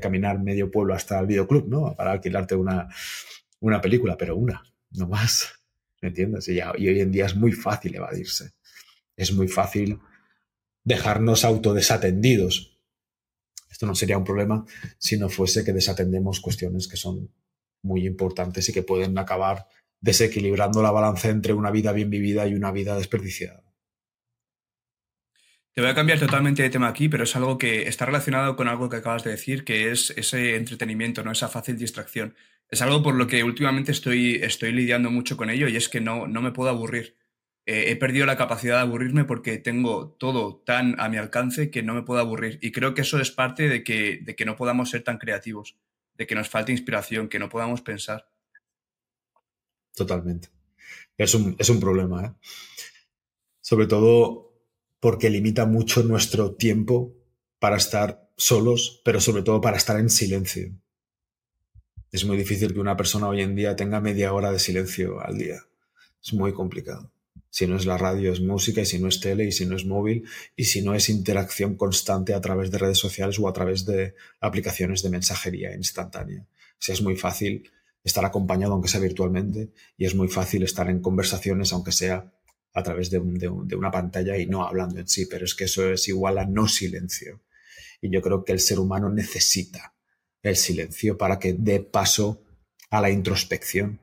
caminar medio pueblo hasta el videoclub, ¿no? Para alquilarte una, una película, pero una, no más. ¿Me entiendes? Y, y hoy en día es muy fácil evadirse. Es muy fácil dejarnos autodesatendidos. Esto no sería un problema si no fuese que desatendemos cuestiones que son muy importantes y que pueden acabar desequilibrando la balanza entre una vida bien vivida y una vida desperdiciada. Te voy a cambiar totalmente de tema aquí, pero es algo que está relacionado con algo que acabas de decir, que es ese entretenimiento, no esa fácil distracción. Es algo por lo que últimamente estoy, estoy lidiando mucho con ello y es que no, no me puedo aburrir. Eh, he perdido la capacidad de aburrirme porque tengo todo tan a mi alcance que no me puedo aburrir. Y creo que eso es parte de que, de que no podamos ser tan creativos, de que nos falte inspiración, que no podamos pensar. Totalmente. Es un, es un problema, ¿eh? Sobre todo porque limita mucho nuestro tiempo para estar solos, pero sobre todo para estar en silencio. Es muy difícil que una persona hoy en día tenga media hora de silencio al día. Es muy complicado. Si no es la radio, es música, y si no es tele, y si no es móvil, y si no es interacción constante a través de redes sociales o a través de aplicaciones de mensajería instantánea. Si es muy fácil estar acompañado, aunque sea virtualmente, y es muy fácil estar en conversaciones, aunque sea a través de, una pantalla y no hablando en sí, pero es que eso es igual a no silencio. Y yo creo que el ser humano necesita el silencio para que dé paso a la introspección,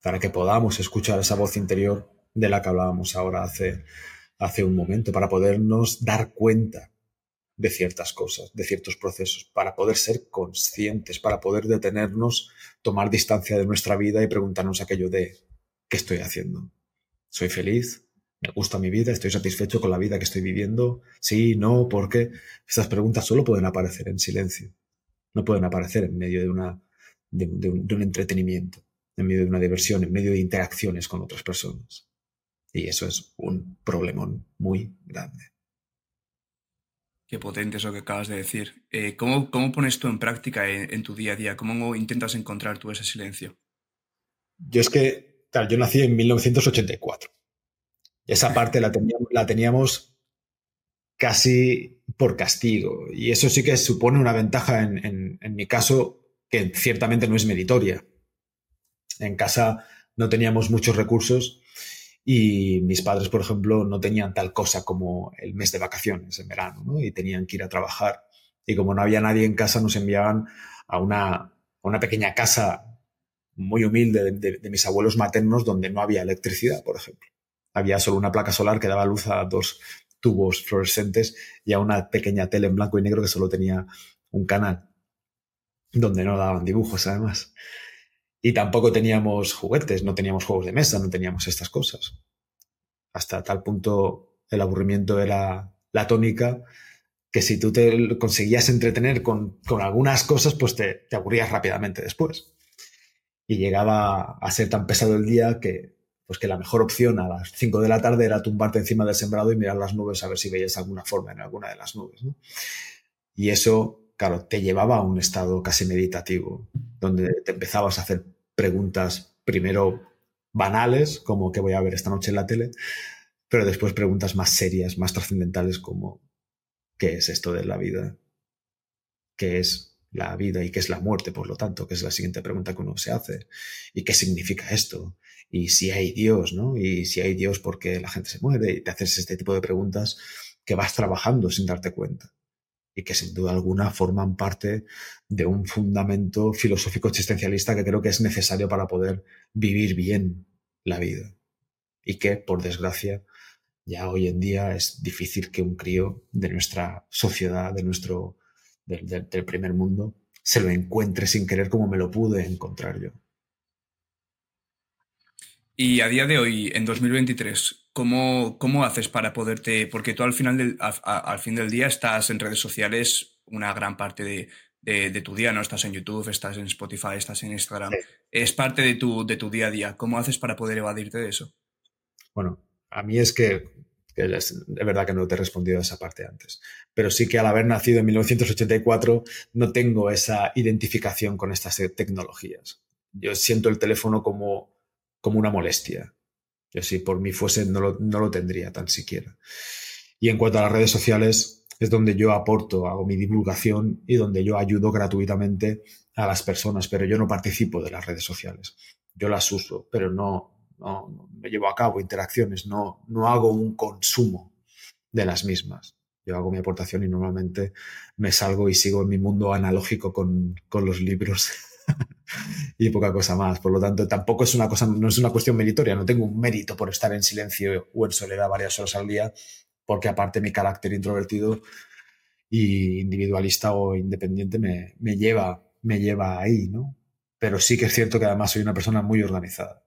para que podamos escuchar esa voz interior de la que hablábamos ahora hace, hace un momento, para podernos dar cuenta de ciertas cosas, de ciertos procesos, para poder ser conscientes, para poder detenernos, tomar distancia de nuestra vida y preguntarnos aquello de ¿qué estoy haciendo? Soy feliz, me gusta mi vida, estoy satisfecho con la vida que estoy viviendo, sí, no, ¿por qué? Estas preguntas solo pueden aparecer en silencio, no pueden aparecer en medio de, una, de, un, entretenimiento, en medio de una diversión, en medio de interacciones con otras personas. Y eso es un problemón muy grande. Qué potente eso que acabas de decir. Eh, ¿cómo, ¿cómo, pones tú en práctica en, en, tu día a día? ¿Cómo intentas encontrar tú ese silencio? Yo es que yo nací en 1984. Esa parte la teníamos, la teníamos casi por castigo. Y eso sí que supone una ventaja en, mi caso que ciertamente no es meritoria. En casa no teníamos muchos recursos y mis padres, por ejemplo, no tenían tal cosa como el mes de vacaciones en verano ¿no? y tenían que ir a trabajar. Y como no había nadie en casa, nos enviaban a una, a una pequeña casa muy humilde de, mis abuelos maternos donde no había electricidad, por ejemplo. Había solo una placa solar que daba luz a dos tubos fluorescentes y a una pequeña tele en blanco y negro que solo tenía un canal, donde no daban dibujos además. Y tampoco teníamos juguetes, no teníamos juegos de mesa, no teníamos estas cosas. Hasta tal punto el aburrimiento era la tónica que si tú te conseguías entretener con, algunas cosas, pues te, te aburrías rápidamente después y llegaba a ser tan pesado el día que, pues que la mejor opción a las 5 de la tarde era tumbarte encima del sembrado y mirar las nubes a ver si veías alguna forma en alguna de las nubes. Y eso, claro, te llevaba a un estado casi meditativo, donde te empezabas a hacer preguntas primero banales, como qué voy a ver esta noche en la tele, pero después preguntas más serias, más trascendentales como ¿qué es esto de la vida? ¿Qué es la vida y qué es la muerte, por lo tanto, que es la siguiente pregunta que uno se hace. ¿Y qué significa esto? y si hay Dios, ¿no? Y si hay Dios porque la gente se muere y te haces este tipo de preguntas que vas trabajando sin darte cuenta y que sin duda alguna forman parte de un fundamento filosófico existencialista que creo que es necesario para poder vivir bien la vida y que, por desgracia, ya hoy en día es difícil que un crío de nuestra sociedad, de nuestro, del, del primer mundo, se lo encuentre sin querer como me lo pude encontrar yo. Y a día de hoy, en 2023, ¿cómo, cómo haces para poderte, porque tú al final del, al fin del día estás en redes sociales una gran parte de, de, tu día, ¿no? Estás en YouTube, estás en Spotify, estás en Instagram. Es parte de tu, de tu día a día. ¿Cómo haces para poder evadirte de eso? Bueno, a mí es que, es, de verdad que no te he respondido a esa parte antes. Pero sí que al haber nacido en 1984 no tengo esa identificación con estas tecnologías. Yo siento el teléfono como como una molestia. Yo si por mí fuese no lo, no lo tendría tan siquiera. Y en cuanto a las redes sociales, es donde yo aporto, hago mi divulgación y donde yo ayudo gratuitamente a las personas, pero yo no participo de las redes sociales. Yo las uso, pero no, no, no llevo a cabo interacciones, no, no hago un consumo de las mismas. Yo hago mi aportación y normalmente me salgo y sigo en mi mundo analógico con, con los libros y poca cosa más. Por lo tanto, tampoco es una cosa, no es una cuestión meritoria, no tengo un mérito por estar en silencio o en soledad varias horas al día, porque aparte mi carácter introvertido y individualista o independiente me, me lleva, me lleva ahí, ¿no? Pero sí que es cierto que además soy una persona muy organizada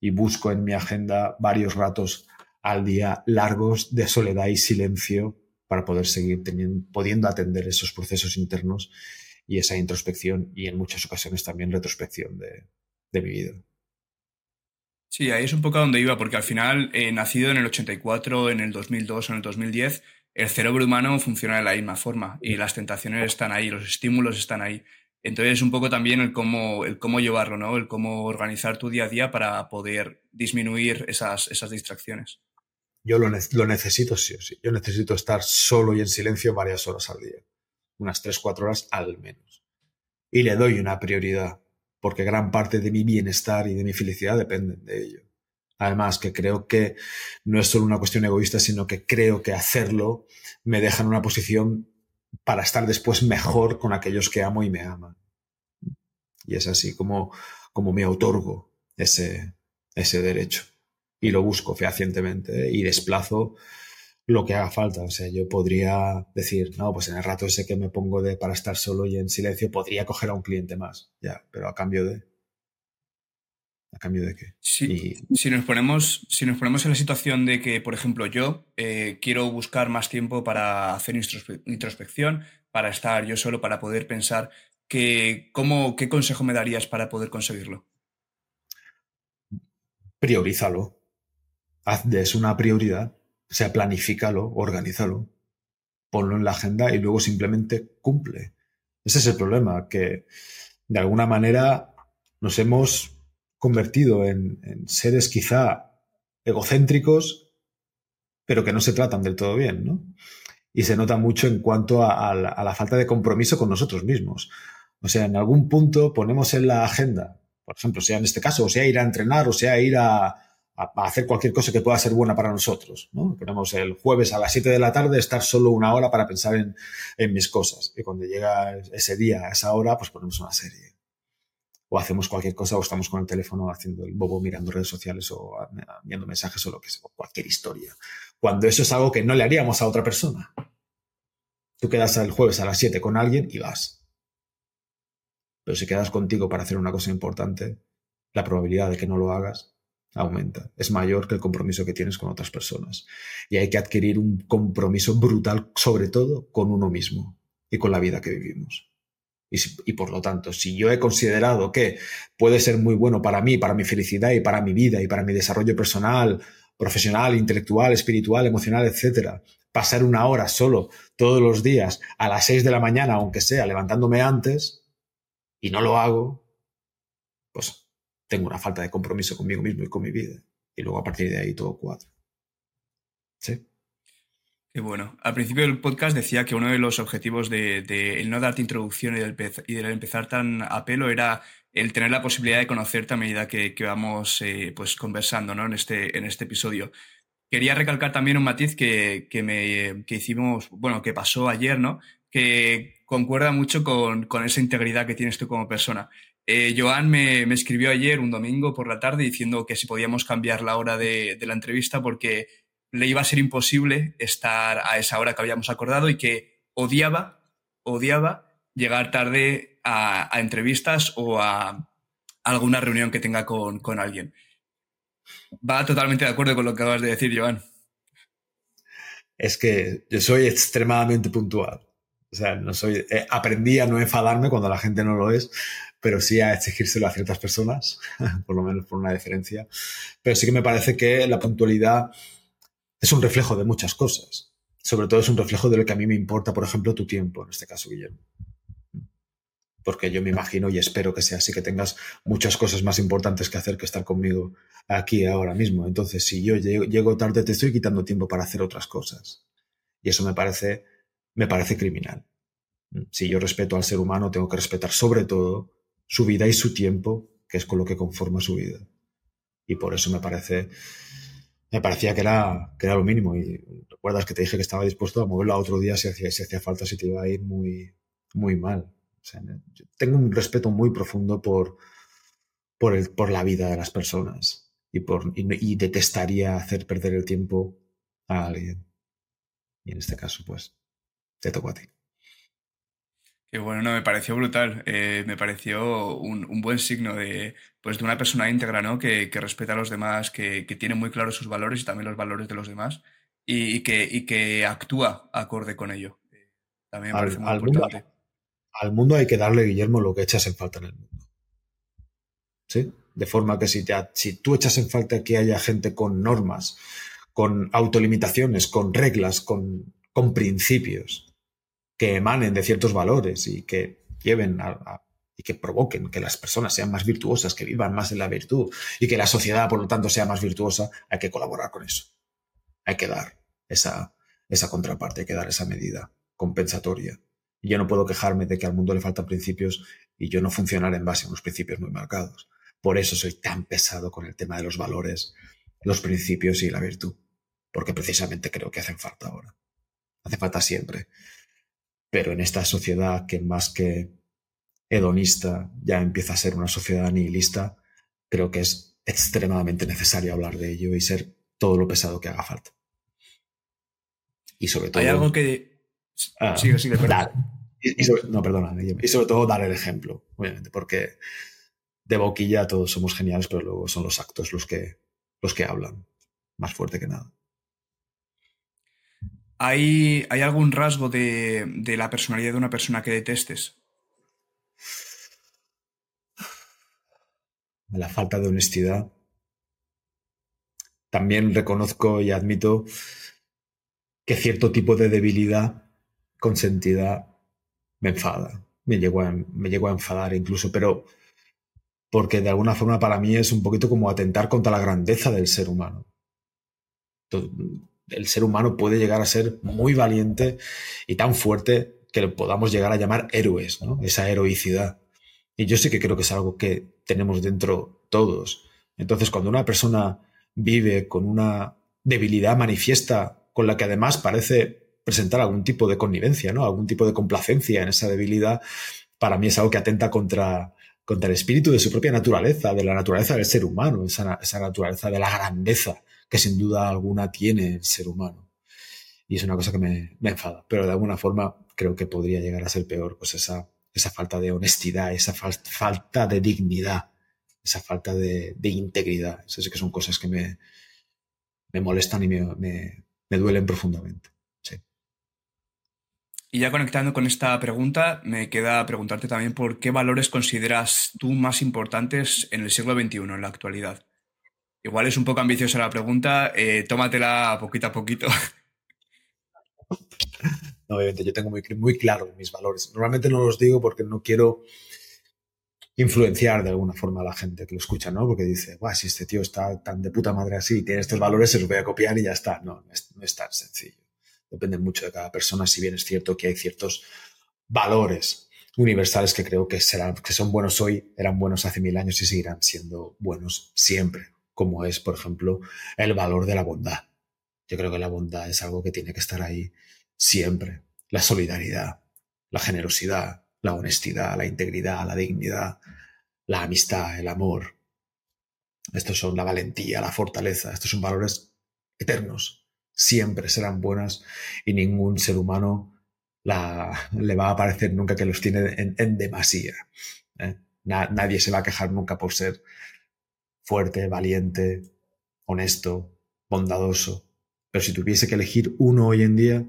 y busco en mi agenda varios ratos al día largos de soledad y silencio para poder seguir teniendo, pudiendo atender esos procesos internos y esa introspección y en muchas ocasiones también retrospección de, de mi vida. Sí, ahí es un poco a donde iba, porque al final, eh, nacido en el 84, en el 2002 o en el 2010, el cerebro humano funciona de la misma forma y las tentaciones están ahí, los estímulos están ahí. Entonces es un poco también el cómo, el cómo llevarlo, ¿no? El cómo organizar tu día a día para poder disminuir esas, esas distracciones. Yo lo, lo necesito sí o sí. Yo necesito estar solo y en silencio varias horas al día unas 3-4 horas al menos. Y le doy una prioridad, porque gran parte de mi bienestar y de mi felicidad dependen de ello. Además, que creo que no es solo una cuestión egoísta, sino que creo que hacerlo me deja en una posición para estar después mejor con aquellos que amo y me aman. Y es así como, como me otorgo ese, ese derecho. Y lo busco fehacientemente ¿eh? y desplazo lo que haga falta. O sea, yo podría decir, no, pues en el rato ese que me pongo de para estar solo y en silencio, podría coger a un cliente más, ya, pero a cambio de. ¿A cambio de qué? Sí, si, nos ponemos, si nos ponemos en la situación de que, por ejemplo, yo eh, quiero buscar más tiempo para hacer introspección, para estar yo solo, para poder pensar, que, ¿cómo, ¿qué consejo me darías para poder conseguirlo? Priorízalo. Haz de eso una prioridad o sea, planifícalo, organízalo, ponlo en la agenda y luego simplemente cumple. Ese es el problema, que de alguna manera nos hemos convertido en, seres quizá egocéntricos, pero que no se tratan del todo bien, ¿no? Y se nota mucho en cuanto a, la, falta de compromiso con nosotros mismos. O sea, en algún punto ponemos en la agenda, por ejemplo, sea en este caso, o sea ir a entrenar, o sea ir a, hacer cualquier cosa que pueda ser buena para nosotros. ¿no? Ponemos el jueves a las 7 de la tarde estar solo una hora para pensar en, en mis cosas. Y cuando llega ese día, a esa hora, pues ponemos una serie. O hacemos cualquier cosa o estamos con el teléfono haciendo el bobo mirando redes sociales o viendo mensajes o lo que sea, cualquier historia. Cuando eso es algo que no le haríamos a otra persona. Tú quedas el jueves a las 7 con alguien y vas. Pero si quedas contigo para hacer una cosa importante, la probabilidad de que no lo hagas aumenta, es mayor que el compromiso que tienes con otras personas. Y hay que adquirir un compromiso brutal, sobre todo con uno mismo y con la vida que vivimos. Y, por lo tanto, si yo he considerado que puede ser muy bueno para mí, para mi felicidad y para mi vida y para mi desarrollo personal, profesional, intelectual, espiritual, emocional, etcétera, pasar una hora solo todos los días a las seis de la mañana, aunque sea levantándome antes, y no lo hago, pues tengo una falta de compromiso conmigo mismo y con mi vida. Y luego a partir de ahí todo cuatro. Sí. Qué bueno. Al principio del podcast decía que uno de los objetivos de, el no darte introducción y del, empezar tan a pelo era el tener la posibilidad de conocerte a medida que, vamos eh, pues conversando ¿no? en, este, en este episodio. Quería recalcar también un matiz que, me, que hicimos, bueno, que pasó ayer, ¿no? Que concuerda mucho con, esa integridad que tienes tú como persona. Eh, Joan me, escribió ayer, un domingo por la tarde, diciendo que si podíamos cambiar la hora de, de la entrevista porque le iba a ser imposible estar a esa hora que habíamos acordado y que odiaba, odiaba llegar tarde a, entrevistas o a alguna reunión que tenga con, alguien. Va totalmente de acuerdo con lo que acabas de decir, Joan. Es que yo soy extremadamente puntual. O sea, no soy, eh, aprendí a no enfadarme cuando la gente no lo es, pero sí a exigírselo a ciertas personas, por lo menos por una diferencia. Pero sí que me parece que la puntualidad es un reflejo de muchas cosas. Sobre todo es un reflejo de lo que a mí me importa, por ejemplo, tu tiempo, en este caso, Guillermo. Porque yo me imagino y espero que sea así, que tengas muchas cosas más importantes que hacer que estar conmigo aquí ahora mismo. Entonces, si yo llego, tarde, te estoy quitando tiempo para hacer otras cosas. Y eso me parece, me parece criminal. Si yo respeto al ser humano, tengo que respetar sobre todo su vida y su tiempo, que es con lo que conforma su vida. Y por eso me parece me parecía que era, que era lo mínimo. Y recuerdas que te dije que estaba dispuesto a moverlo a otro día si hacía, si hacía falta, si te iba a ir muy, muy mal. tengo un respeto muy profundo por, por, el, por la vida de las personas y, por, y, detestaría hacer perder el tiempo a alguien. Y en este caso, pues, te toco a ti. Que bueno, no, me pareció brutal. Eh, me pareció un, buen signo de, pues, de una persona íntegra, ¿no? Que, respeta a los demás, que, tiene muy claros sus valores y también los valores de los demás y, que, y que actúa acorde con ello. También me parece muy importante. Mundo, al mundo hay que darle, Guillermo, lo que echas en falta en el mundo. ¿Sí? De forma que si, te, si tú echas en falta que haya gente con normas, con autolimitaciones, con reglas, con, con principios, que emanen de ciertos valores y que lleven y que provoquen que las personas sean más virtuosas, que vivan más en la virtud y que la sociedad, por lo tanto, sea más virtuosa, hay que colaborar con eso. Hay que dar esa, esa contraparte, hay que dar esa medida compensatoria. Yo no puedo quejarme de que al mundo le faltan principios y yo no funcionar en base a unos principios muy marcados. Por eso soy tan pesado con el tema de los valores, los principios y la virtud. Porque precisamente creo que hacen falta ahora. Hace falta siempre. Pero en esta sociedad que más que hedonista ya empieza a ser una sociedad nihilista, creo que es extremadamente necesario hablar de ello y ser todo lo pesado que haga falta. Y sobre todo... Hay algo que... Ah, sigue, sigue, no, perdona. Y sobre todo dar el ejemplo, obviamente, porque de boquilla todos somos geniales, pero luego son los actos los que, los que hablan, más fuerte que nada. ¿Hay, algún rasgo de, la personalidad de una persona que detestes? La falta de honestidad. También reconozco y admito que cierto tipo de debilidad consentida me enfada. Me llegó a, me a enfadar incluso, pero porque de alguna forma para mí es un poquito como atentar contra la grandeza del ser humano el ser humano puede llegar a ser muy valiente y tan fuerte que lo podamos llegar a llamar héroes, ¿no? Esa heroicidad. Y yo sí que creo que es algo que tenemos dentro todos. Entonces, cuando una persona vive con una debilidad manifiesta, con la que además parece presentar algún tipo de connivencia, ¿no? Algún tipo de complacencia en esa debilidad, para mí es algo que atenta contra, contra el espíritu de su propia naturaleza, de la naturaleza del ser humano, esa, esa naturaleza de la grandeza que sin duda alguna tiene el ser humano. Y es una cosa que me, enfada, pero de alguna forma creo que podría llegar a ser peor, pues esa, esa falta de honestidad, esa falta de dignidad, esa falta de, integridad. Esas que son cosas que me, me molestan y me, me, duelen profundamente. Y ya conectando con esta pregunta, me queda preguntarte también por qué valores consideras tú más importantes en el siglo XXI, en la actualidad. Igual es un poco ambiciosa la pregunta, eh, tómatela poquito a poquito. obviamente, yo tengo muy, muy claro mis valores. Normalmente no los digo porque no quiero influenciar de alguna forma a la gente que lo escucha, ¿no? Porque dice, Buah, si este tío está tan de puta madre así, tiene estos valores, se los voy a copiar y ya está. No, no es, no es tan sencillo. Depende mucho de cada persona, si bien es cierto que hay ciertos valores universales que creo que, serán, que son buenos hoy, eran buenos hace mil años y seguirán siendo buenos siempre, como es, por ejemplo, el valor de la bondad. Yo creo que la bondad es algo que tiene que estar ahí siempre. La solidaridad, la generosidad, la honestidad, la integridad, la dignidad, la amistad, el amor. Estos son la valentía, la fortaleza. Estos son valores eternos. Siempre serán buenas y ningún ser humano la, le va a parecer nunca que los tiene en, demasía. ¿eh? nadie se va a quejar nunca por ser fuerte, valiente, honesto, bondadoso. Pero si tuviese que elegir uno hoy en día,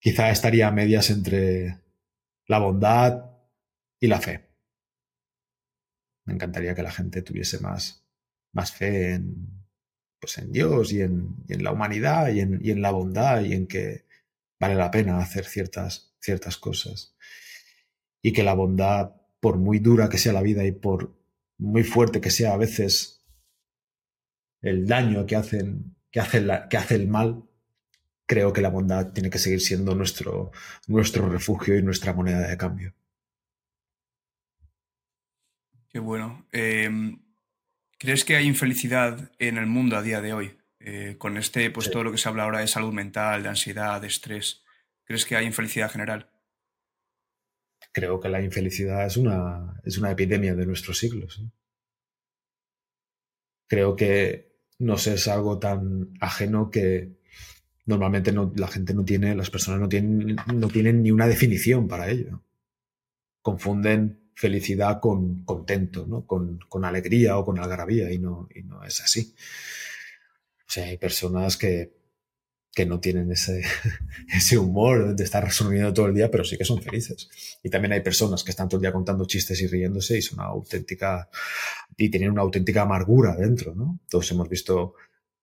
quizá estaría a medias entre la bondad y la fe. Me encantaría que la gente tuviese más, más fe en, pues en Dios y en, en la humanidad y en, y en, la bondad y en que vale la pena hacer ciertas, ciertas cosas. Y que la bondad, por muy dura que sea la vida y por muy fuerte que sea a veces el daño que hacen, que hace, que hace el mal, creo que la bondad tiene que seguir siendo nuestro, nuestro refugio y nuestra moneda de cambio. Qué bueno. Em, ¿Crees que hay infelicidad en el mundo a día de hoy? Eh, con este, pues todo lo que se habla ahora de salud mental, de ansiedad, de estrés. ¿Crees que hay infelicidad general? Creo que la infelicidad es una, es una epidemia de nuestros siglos. Creo que nos es algo tan ajeno que normalmente la gente no tiene, las personas no tienen, no tienen ni una definición para ello. Confunden felicidad con contento, ¿no? con, con alegría o con algarabía y no, y no es así. O sea, hay personas que, que no tienen ese, ese humor de estar sonriendo todo el día, pero sí que son felices. Y también hay personas que están todo el día contando chistes y riéndose y son una auténtica, y tienen una auténtica amargura dentro, ¿no? Todos hemos visto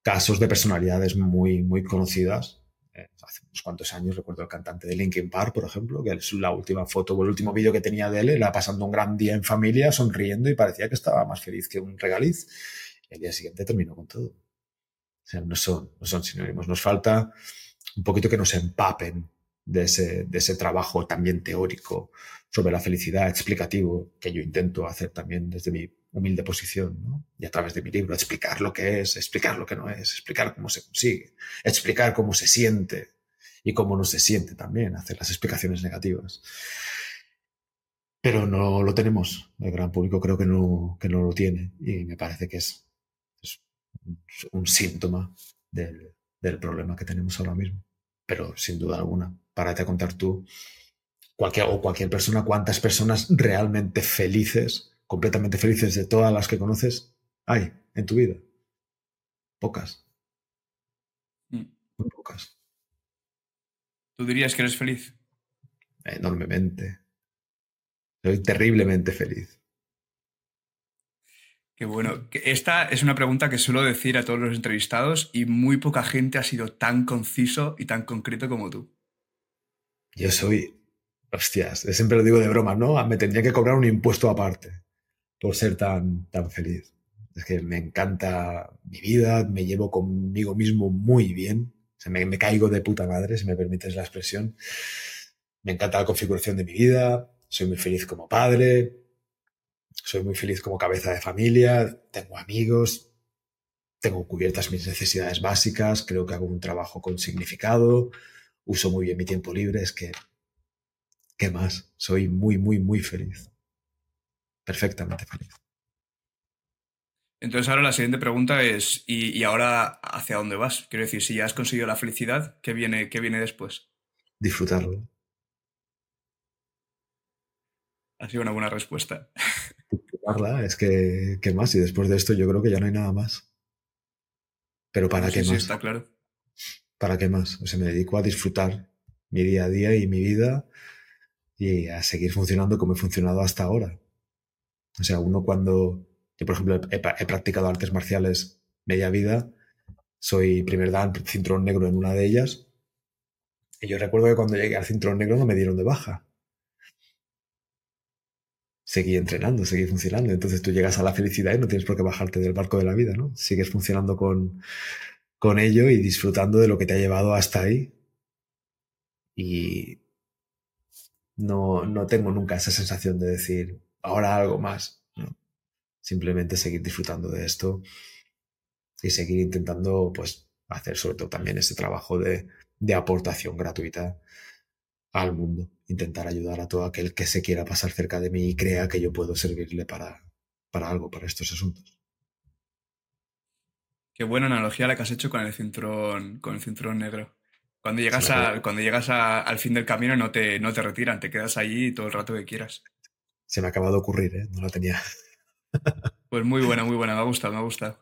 casos de personalidades muy, muy conocidas. Eh, hace unos cuantos años recuerdo el cantante de Linkin Park, por ejemplo, que es la última foto o el último vídeo que tenía de él era pasando un gran día en familia, sonriendo y parecía que estaba más feliz que un regaliz. El día siguiente terminó con todo. O sea, no son, no son sinónimos. Nos falta un poquito que nos empapen de ese, de ese trabajo también teórico sobre la felicidad explicativo que yo intento hacer también desde mi humilde posición. Y a través de mi libro, explicar lo que es, explicar lo que no es, explicar cómo se consigue, explicar cómo se siente y cómo no se siente también, hacer las explicaciones negativas. Pero no lo tenemos. El gran público creo que no, que no lo tiene y me parece que es un síntoma del, problema que tenemos ahora mismo. Pero sin duda alguna, párate a contar tú, cualquier, o cualquier persona, cuántas personas realmente felices, completamente felices de todas las que conoces, hay en tu vida. Pocas. Mm. Muy pocas. ¿Tú dirías que eres feliz? Enormemente. Soy terriblemente feliz. Qué bueno. Esta es una pregunta que suelo decir a todos los entrevistados y muy poca gente ha sido tan conciso y tan concreto como tú. Yo soy, hostias, siempre lo digo de broma, ¿no? Me tendría que cobrar un impuesto aparte por ser tan, tan feliz. Es que me encanta mi vida, me llevo conmigo mismo muy bien. me, me caigo de puta madre, si me permites la expresión. Me encanta la configuración de mi vida, soy muy feliz como padre, soy muy feliz como cabeza de familia, tengo amigos, tengo cubiertas mis necesidades básicas, creo que hago un trabajo con significado, uso muy bien mi tiempo libre, es que, ¿qué más? Soy muy, muy, muy feliz. Perfectamente feliz. Entonces ahora la siguiente pregunta es, ¿y, ahora hacia dónde vas? Quiero decir, si ya has conseguido la felicidad, ¿qué viene, qué viene después? Disfrutarlo. Ha sido una buena respuesta. Es que, ¿qué más? Y después de esto yo creo que ya no hay nada más. Pero ¿para qué más? está claro. ¿Para qué más? O sea, me dedico a disfrutar mi día a día y mi vida y a seguir funcionando como he funcionado hasta ahora. O sea, uno cuando, yo por ejemplo he, he practicado artes marciales media vida, soy primer dan cinturón negro en una de ellas, y yo recuerdo que cuando llegué al cinturón negro no me dieron de baja seguí entrenando, seguí funcionando. Entonces tú llegas a la felicidad y no tienes por qué bajarte del barco de la vida, ¿no? Sigues funcionando con, con ello y disfrutando de lo que te ha llevado hasta ahí. Y, No, no tengo nunca esa sensación de decir, ahora algo más. Simplemente seguir disfrutando de esto y seguir intentando, pues, hacer sobre todo también ese trabajo de, de aportación gratuita al mundo. Intentar ayudar a todo aquel que se quiera pasar cerca de mí y crea que yo puedo servirle para, para algo, para estos asuntos. Qué buena analogía la que has hecho con el cinturón, con el cinturón negro. Cuando llegas, a, cuando llegas al fin del camino no te, no te retiran, te quedas allí todo el rato que quieras. Se me ha acabado de ocurrir, ¿eh? no la tenía. Pues muy buena, muy buena, me ha gustado, me ha gustado.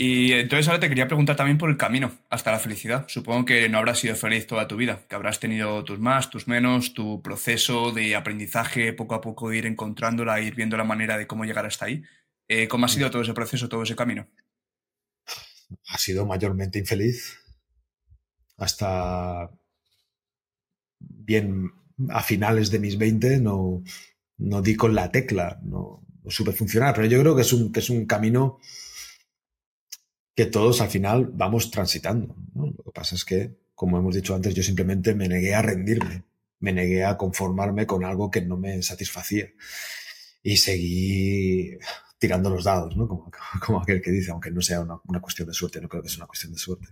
Y entonces ahora te quería preguntar también por el camino hasta la felicidad. Supongo que no habrás sido feliz toda tu vida, que habrás tenido tus más, tus menos, tu proceso de aprendizaje, poco a poco ir encontrándola, ir viendo la manera de cómo llegar hasta ahí. Eh, ¿Cómo ha sido todo ese proceso, todo ese camino? Ha sido mayormente infeliz hasta bien a finales de mis 20 no, no di con la tecla, no, no supe funcionar, pero yo creo que es un, que es un camino que todos al final vamos transitando. Lo que pasa es que, como hemos dicho antes, yo simplemente me negué a rendirme, me negué a conformarme con algo que no me satisfacía y seguí tirando los dados, ¿no? Como, como aquel que dice, aunque no sea una, cuestión de suerte, no creo que sea una cuestión de suerte,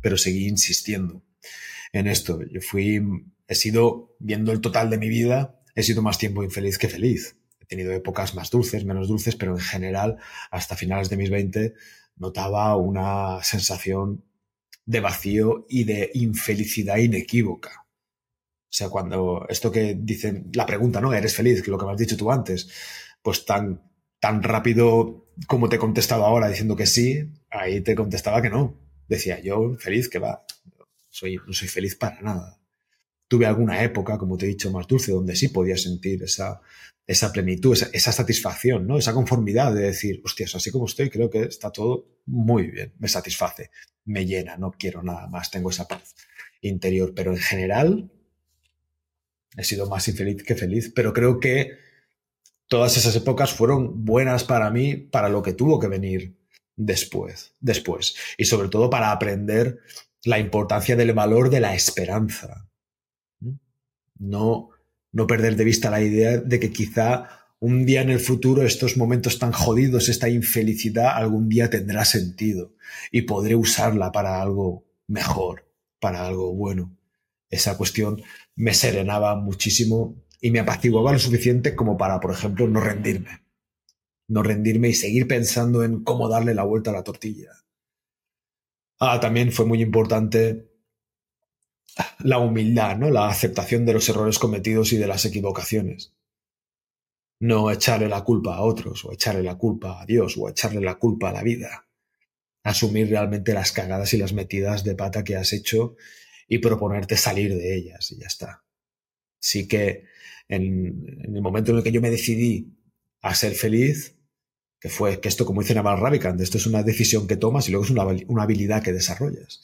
pero seguí insistiendo en esto. Yo fui, he sido, viendo el total de mi vida, he sido más tiempo infeliz que feliz. He tenido épocas más dulces, menos dulces, pero en general, hasta finales de mis 20, notaba una sensación de vacío y de infelicidad inequívoca. O sea, cuando esto que dicen, la pregunta, ¿no? ¿Eres feliz? Lo que me has dicho tú antes, pues tan, tan rápido como te he contestado ahora diciendo que sí, ahí te contestaba que no. Decía yo, feliz, que va. Soy, no soy feliz para nada. Tuve alguna época, como te he dicho, más dulce, donde sí podía sentir esa esa plenitud, esa, satisfacción, ¿no? Esa conformidad de decir, hostias, así como estoy, creo que está todo muy bien, me satisface, me llena, no quiero nada más, tengo esa paz interior. Pero en general, he sido más infeliz que feliz, pero creo que todas esas épocas fueron buenas para mí, para lo que tuvo que venir después, después. Y sobre todo para aprender la importancia del valor de la esperanza. No no perder de vista la idea de que quizá un día en el futuro estos momentos tan jodidos, esta infelicidad, algún día tendrá sentido y podré usarla para algo mejor, para algo bueno. Esa cuestión me serenaba muchísimo y me apaciguaba lo suficiente como para, por ejemplo, no rendirme. No rendirme y seguir pensando en cómo darle la vuelta a la tortilla. Ah, también fue muy importante la humildad, ¿no? La aceptación de los errores cometidos y de las equivocaciones. No echarle la culpa a otros, o echarle la culpa a Dios, o echarle la culpa a la vida. Asumir realmente las cagadas y las metidas de pata que has hecho y proponerte salir de ellas, y ya está. Sí que en, el momento en el que yo me decidí a ser feliz, que fue que esto, como dice Naval Ravikant, esto es una decisión que tomas y luego es una, una habilidad que desarrollas.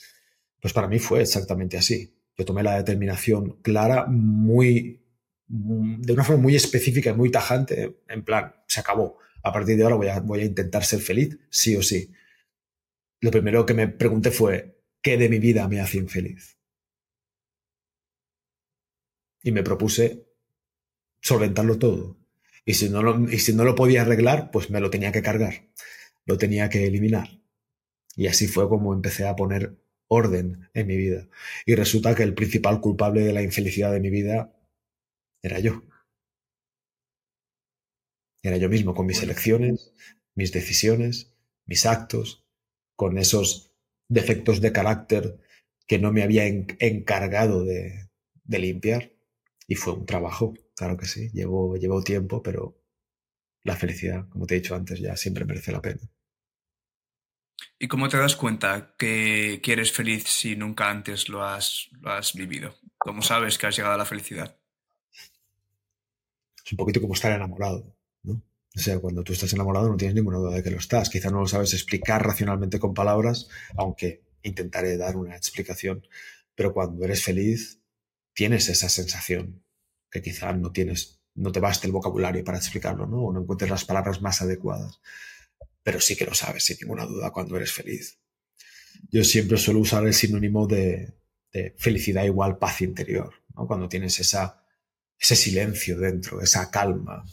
Pues para mí fue exactamente así yo tomé la determinación clara, muy, de una forma muy específica y muy tajante, en plan, se acabó. A partir de ahora voy a, voy a intentar ser feliz, sí o sí. Lo primero que me pregunté fue, ¿qué de mi vida me hace infeliz? Y me propuse solventarlo todo. Y si, no lo, y si no lo podía arreglar, pues me lo tenía que cargar, lo tenía que eliminar. Y así fue como empecé a poner orden en mi vida. Y resulta que el principal culpable de la infelicidad de mi vida era yo. Era yo mismo, con mis elecciones, mis decisiones, mis actos, con esos defectos de carácter que no me había encargado de, limpiar. Y fue un trabajo, claro que sí, llevó, llevó tiempo, pero la felicidad, como te he dicho antes, ya siempre merece la pena. ¿Y cómo te das cuenta que, eres feliz si nunca antes lo has, lo has vivido? ¿Cómo sabes que has llegado a la felicidad? Es un poquito como estar enamorado, ¿no? O sea, cuando tú estás enamorado no tienes ninguna duda de que lo estás. Quizá no lo sabes explicar racionalmente con palabras, aunque intentaré dar una explicación. Pero cuando eres feliz, tienes esa sensación que quizá no tienes, no te baste el vocabulario para explicarlo, ¿no? O no encuentres las palabras más adecuadas pero sí que lo sabes sin ninguna duda cuando eres feliz. Yo siempre suelo usar el sinónimo de, felicidad igual paz interior, ¿no? cuando tienes esa ese silencio dentro, esa calma.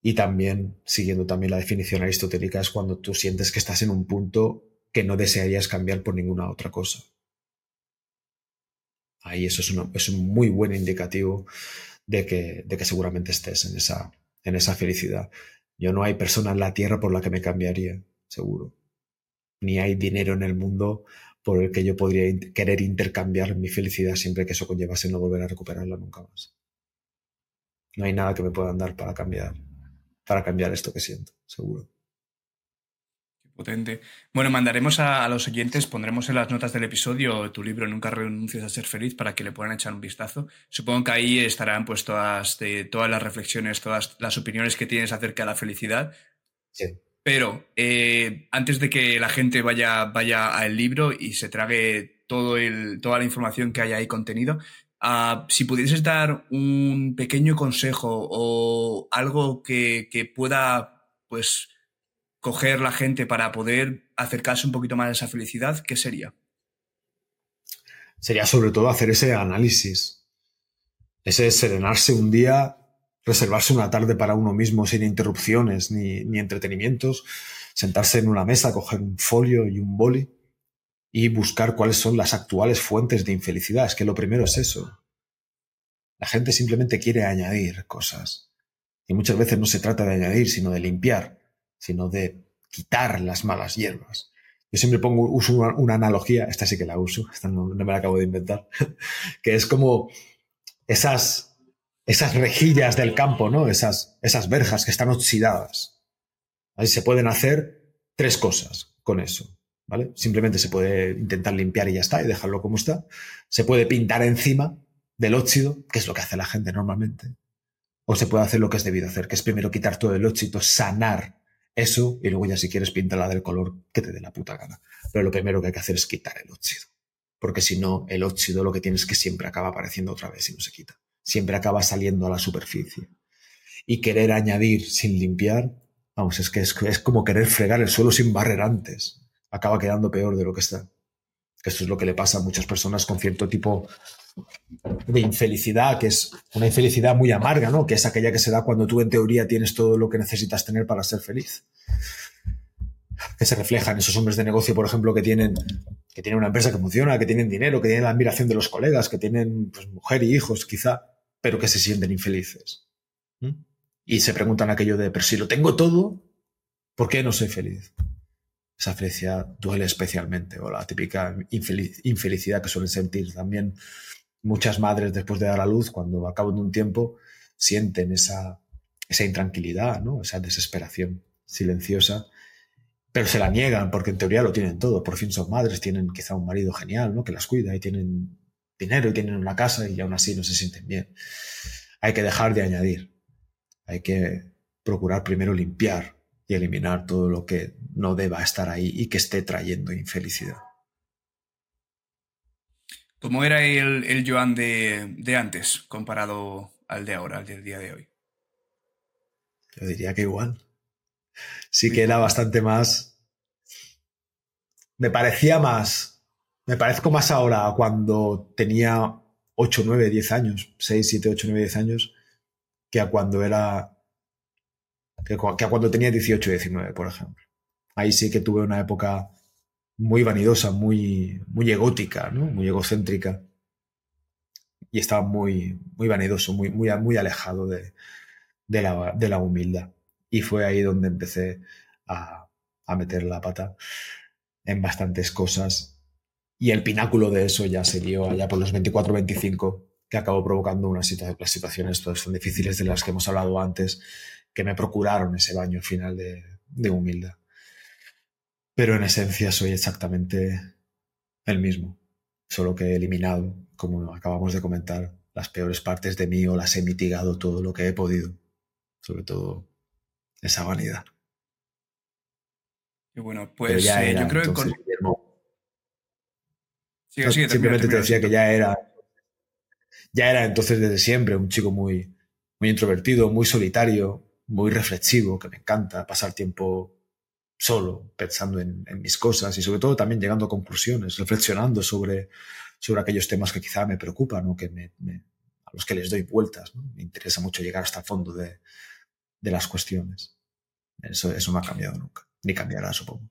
Y también, siguiendo también la definición aristotélica, es cuando tú sientes que estás en un punto que no desearías cambiar por ninguna otra cosa. Ahí eso es, es un muy buen indicativo de que, de que seguramente estés en esa, en esa felicidad. Yo no hay persona en la tierra por la que me cambiaría, seguro. Ni hay dinero en el mundo por el que yo podría querer intercambiar mi felicidad siempre que eso conllevase no volver a recuperarla nunca más. No hay nada que me puedan dar para cambiar, para cambiar esto que siento, seguro. Potente. Bueno, mandaremos a, los oyentes, pondremos en las notas del episodio tu libro Nunca renuncies a ser feliz para que le puedan echar un vistazo. Supongo que ahí estarán pues todas, todas las reflexiones, todas las opiniones que tienes acerca de la felicidad. Sí. Pero eh, antes de que la gente vaya, vaya al libro y se trague todo el, toda la información que hay ahí contenido, ah, si pudieses dar un pequeño consejo o algo que, que pueda pues coger la gente para poder acercarse un poquito más a esa felicidad, ¿qué sería? Sería sobre todo hacer ese análisis, ese serenarse un día, reservarse una tarde para uno mismo sin interrupciones ni, ni entretenimientos, sentarse en una mesa, coger un folio y un boli y buscar cuáles son las actuales fuentes de infelicidad. Es que lo primero es eso. La gente simplemente quiere añadir cosas. Y muchas veces no se trata de añadir, sino de limpiar sino de quitar las malas hierbas. Yo siempre pongo, uso una, analogía, esta sí que la uso, esta no, me la acabo de inventar, que es como esas, esas rejillas del campo, ¿no? Esas, esas verjas que están oxidadas. Ahí se pueden hacer tres cosas con eso. ¿Vale? Simplemente se puede intentar limpiar y ya está, y dejarlo como está. Se puede pintar encima del óxido, que es lo que hace la gente normalmente. O se puede hacer lo que es debido hacer, que es primero quitar todo el óxido, sanar eso y luego ya si quieres píntala del color que te dé la puta gana. Pero lo primero que hay que hacer es quitar el óxido. Porque si no, el óxido lo que tienes es que siempre acaba apareciendo otra vez y no se quita. Siempre acaba saliendo a la superficie. Y querer añadir sin limpiar, vamos, es que es, es como querer fregar el suelo sin barrer antes. Acaba quedando peor de lo que está. Eso es lo que le pasa a muchas personas con cierto tipo de infelicidad, que es una infelicidad muy amarga, ¿no? Que es aquella que se da cuando tú en teoría tienes todo lo que necesitas tener para ser feliz. Que se refleja en esos hombres de negocio, por ejemplo, que tienen, que tienen una empresa que funciona, que tienen dinero, que tienen la admiración de los colegas, que tienen pues, mujer y hijos, quizá, pero que se sienten infelices. Y se preguntan aquello de, pero si lo tengo todo, ¿por qué no soy feliz? esa felicidad duele especialmente, o la típica infelicidad que suelen sentir también muchas madres después de dar a luz, cuando a cabo de un tiempo sienten esa, esa intranquilidad, ¿no? esa desesperación silenciosa, pero se la niegan porque en teoría lo tienen todo. Por fin son madres, tienen quizá un marido genial ¿no? que las cuida y tienen dinero y tienen una casa y aún así no se sienten bien. Hay que dejar de añadir, hay que procurar primero limpiar y eliminar todo lo que no deba estar ahí y que esté trayendo infelicidad. ¿Cómo era el, el Joan de, antes comparado al de ahora, al del día de hoy? Yo diría que igual. Sí que era bastante más... Me parecía más... Me parezco más ahora cuando tenía 8, 9, 10 años, 6, 7, 8, 9, 10 años, que a cuando era que, a cuando tenía 18 19, por ejemplo. Ahí sí que tuve una época muy vanidosa, muy, muy egótica, ¿no? muy egocéntrica. Y estaba muy, muy vanidoso, muy, muy, muy alejado de, de, la, de la humildad. Y fue ahí donde empecé a, a meter la pata en bastantes cosas. Y el pináculo de eso ya se dio allá por los 24-25, que acabó provocando una situación, las situaciones todas son difíciles de las que hemos hablado antes, que me procuraron ese baño final de, humildad. Pero en esencia soy exactamente el mismo, solo que he eliminado, como acabamos de comentar, las peores partes de mí o las he mitigado todo lo que he podido, sobre todo esa vanidad. Y bueno, pues eh, yo creo que con... simplemente te decía que ya era ya era entonces desde siempre un chico muy muy introvertido, muy solitario, muy reflexivo, que me encanta pasar tiempo solo, pensando en, mis cosas y sobre todo también llegando a conclusiones, reflexionando sobre, sobre aquellos temas que quizá me preocupan o que me, a los que les doy vueltas. Me interesa mucho llegar hasta el fondo de, de las cuestiones. Eso, eso no ha cambiado nunca, ni cambiará, supongo.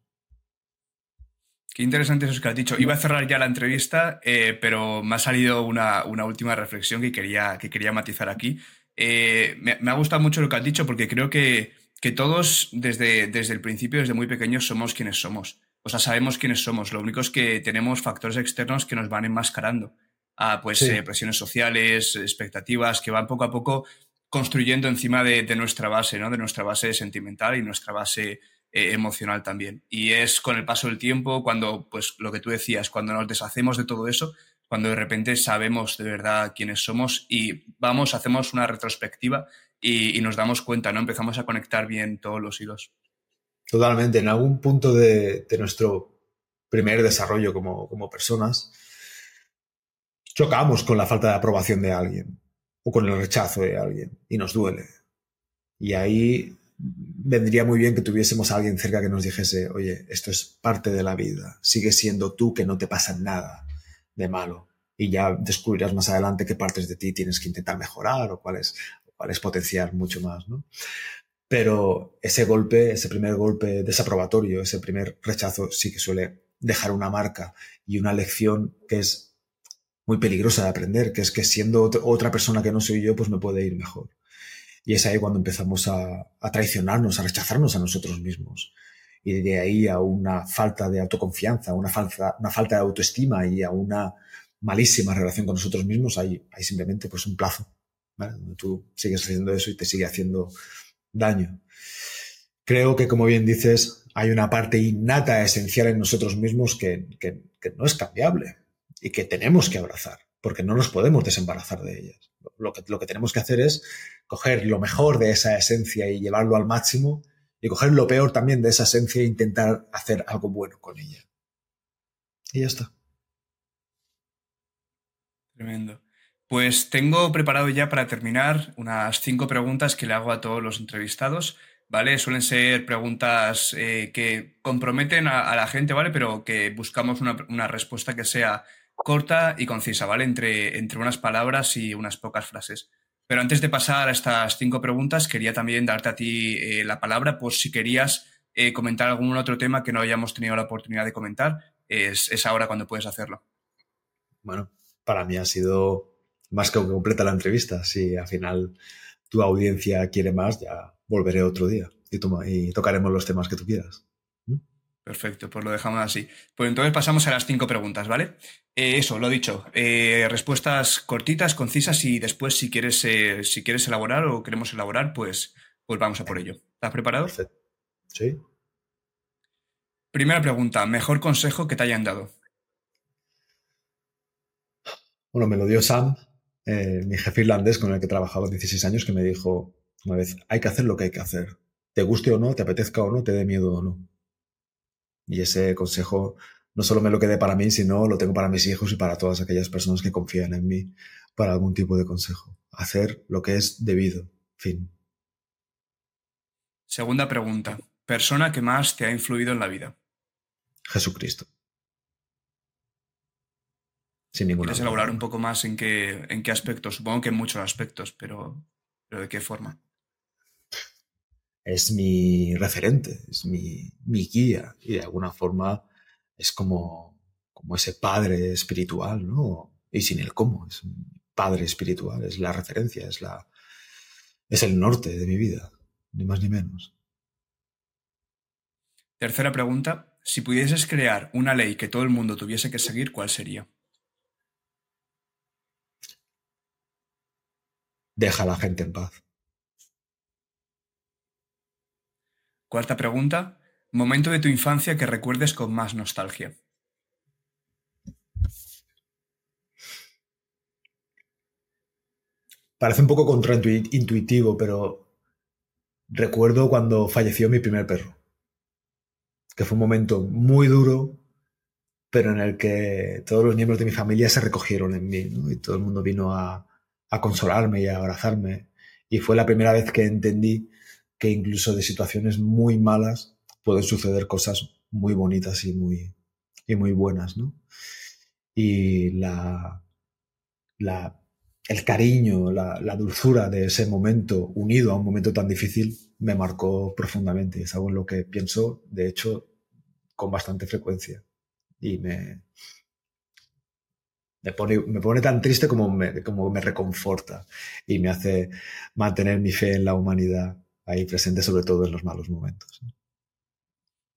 Qué interesante eso que has dicho. Iba a cerrar ya la entrevista, eh, pero me ha salido una, una, última reflexión que quería, que quería matizar aquí. Eh, me, me, ha gustado mucho lo que has dicho porque creo que, que todos desde, desde el principio, desde muy pequeños, somos quienes somos. O sea, sabemos quiénes somos. Lo único es que tenemos factores externos que nos van enmascarando. a pues sí. eh, presiones sociales, expectativas, que van poco a poco construyendo encima de, de, nuestra base, ¿no? De nuestra base sentimental y nuestra base eh, emocional también. Y es con el paso del tiempo, cuando, pues lo que tú decías, cuando nos deshacemos de todo eso, cuando de repente sabemos de verdad quiénes somos y vamos, hacemos una retrospectiva y, nos damos cuenta, ¿no? Empezamos a conectar bien todos los hilos. Totalmente. En algún punto de, nuestro primer desarrollo como, como personas, chocamos con la falta de aprobación de alguien o con el rechazo de alguien y nos duele. Y ahí vendría muy bien que tuviésemos alguien cerca que nos dijese, oye, esto es parte de la vida, sigue siendo tú que no te pasa nada de malo. Y ya descubrirás más adelante qué partes de ti tienes que intentar mejorar o cuáles, cuáles potenciar mucho más, ¿no? Pero ese golpe, ese primer golpe desaprobatorio, ese primer rechazo sí que suele dejar una marca y una lección que es muy peligrosa de aprender, que es que siendo otra persona que no soy yo, pues me puede ir mejor. Y es ahí cuando empezamos a, a traicionarnos, a rechazarnos a nosotros mismos. Y de ahí a una falta de autoconfianza, una falta, una falta de autoestima y a una malísima relación con nosotros mismos, hay, hay simplemente pues un plazo, ¿vale? Tú sigues haciendo eso y te sigue haciendo daño. Creo que, como bien dices, hay una parte innata, esencial en nosotros mismos que no es cambiable y que tenemos que abrazar, porque no nos podemos desembarazar de ellas. Lo que, lo que tenemos que hacer es coger lo mejor de esa esencia y llevarlo al máximo y coger lo peor también de esa esencia e intentar hacer algo bueno con ella. Y ya está. Tremendo. Pues tengo preparado ya para terminar unas cinco preguntas que le hago a todos los entrevistados, ¿vale? Suelen ser preguntas eh, que comprometen a, la gente, ¿vale? Pero que buscamos una, una, respuesta que sea corta y concisa, ¿vale? Entre, entre unas palabras y unas pocas frases. Pero antes de pasar a estas cinco preguntas, quería también darte a ti eh, la palabra por si querías eh, comentar algún otro tema que no hayamos tenido la oportunidad de comentar. Es, es ahora cuando puedes hacerlo. Bueno, para mí ha sido más que completa la entrevista. Si al final tu audiencia quiere más, ya volveré otro día y, toma, y tocaremos los temas que tú quieras. Perfecto, pues lo dejamos así. Pues entonces pasamos a las cinco preguntas, ¿vale? Eh, eso, lo dicho. Eh, respuestas cortitas, concisas y después si quieres, eh, si quieres elaborar o queremos elaborar, pues, pues vamos a por ello. ¿Estás preparado? Perfecto. Sí. Primera pregunta, mejor consejo que te hayan dado. Bueno, me lo dio Sam, eh, mi jefe irlandés con el que he trabajado 16 años, que me dijo una vez, hay que hacer lo que hay que hacer. Te guste o no, te apetezca o no, te dé miedo o no. Y ese consejo no solo me lo quedé para mí, sino lo tengo para mis hijos y para todas aquellas personas que confían en mí para algún tipo de consejo. Hacer lo que es debido. Fin. Segunda pregunta. Persona que más te ha influido en la vida. Jesucristo. Sin ninguna ¿Quieres elaborar un poco más en qué, en qué aspectos? Supongo que en muchos aspectos, pero, pero ¿de qué forma? es mi referente, es mi, mi, guía y de alguna forma es como, como ese padre espiritual, ¿no? Y sin el cómo, es un padre espiritual, es la referencia, es, la, es el norte de mi vida, ni más ni menos. Tercera pregunta, si pudieses crear una ley que todo el mundo tuviese que seguir, ¿cuál sería? Deja a la gente en paz. Cuarta pregunta. Momento de tu infancia que recuerdes con más nostalgia. Parece un poco contraintuitivo, pero recuerdo cuando falleció mi primer perro. Que fue un momento muy duro, pero en el que todos los miembros de mi familia se recogieron en mí, ¿no? Y todo el mundo vino a, a consolarme y a abrazarme. Y fue la primera vez que entendí que incluso de situaciones muy malas pueden suceder cosas muy bonitas y muy, y muy buenas, ¿no? Y la, la el cariño, la, dulzura de ese momento unido a un momento tan difícil me marcó profundamente. Es algo en lo que pienso, de hecho, con bastante frecuencia. Y me, me pone, me pone tan triste como me, como me reconforta y me hace mantener mi fe en la humanidad ahí presente, sobre todo en los malos momentos.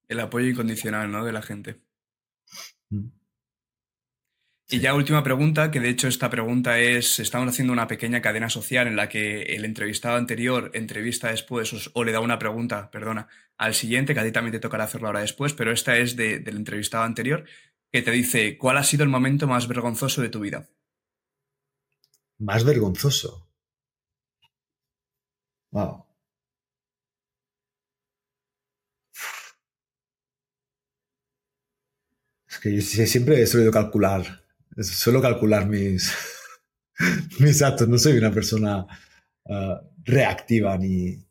El apoyo incondicional ¿no? de la gente. Mm. Y ya última pregunta, que de hecho esta pregunta es, estamos haciendo una pequeña cadena social en la que el entrevistado anterior entrevista después o, le da una pregunta, perdona, al siguiente, que a ti también te tocará hacerlo ahora después, pero esta es del entrevistado anterior, que te dice, ¿cuál ha sido el momento más vergonzoso de tu vida? Más vergonzoso. Wow. Es que yo siempre he solido calcular, suelo calcular mis, mis actos. No soy una persona ah, reactiva ni,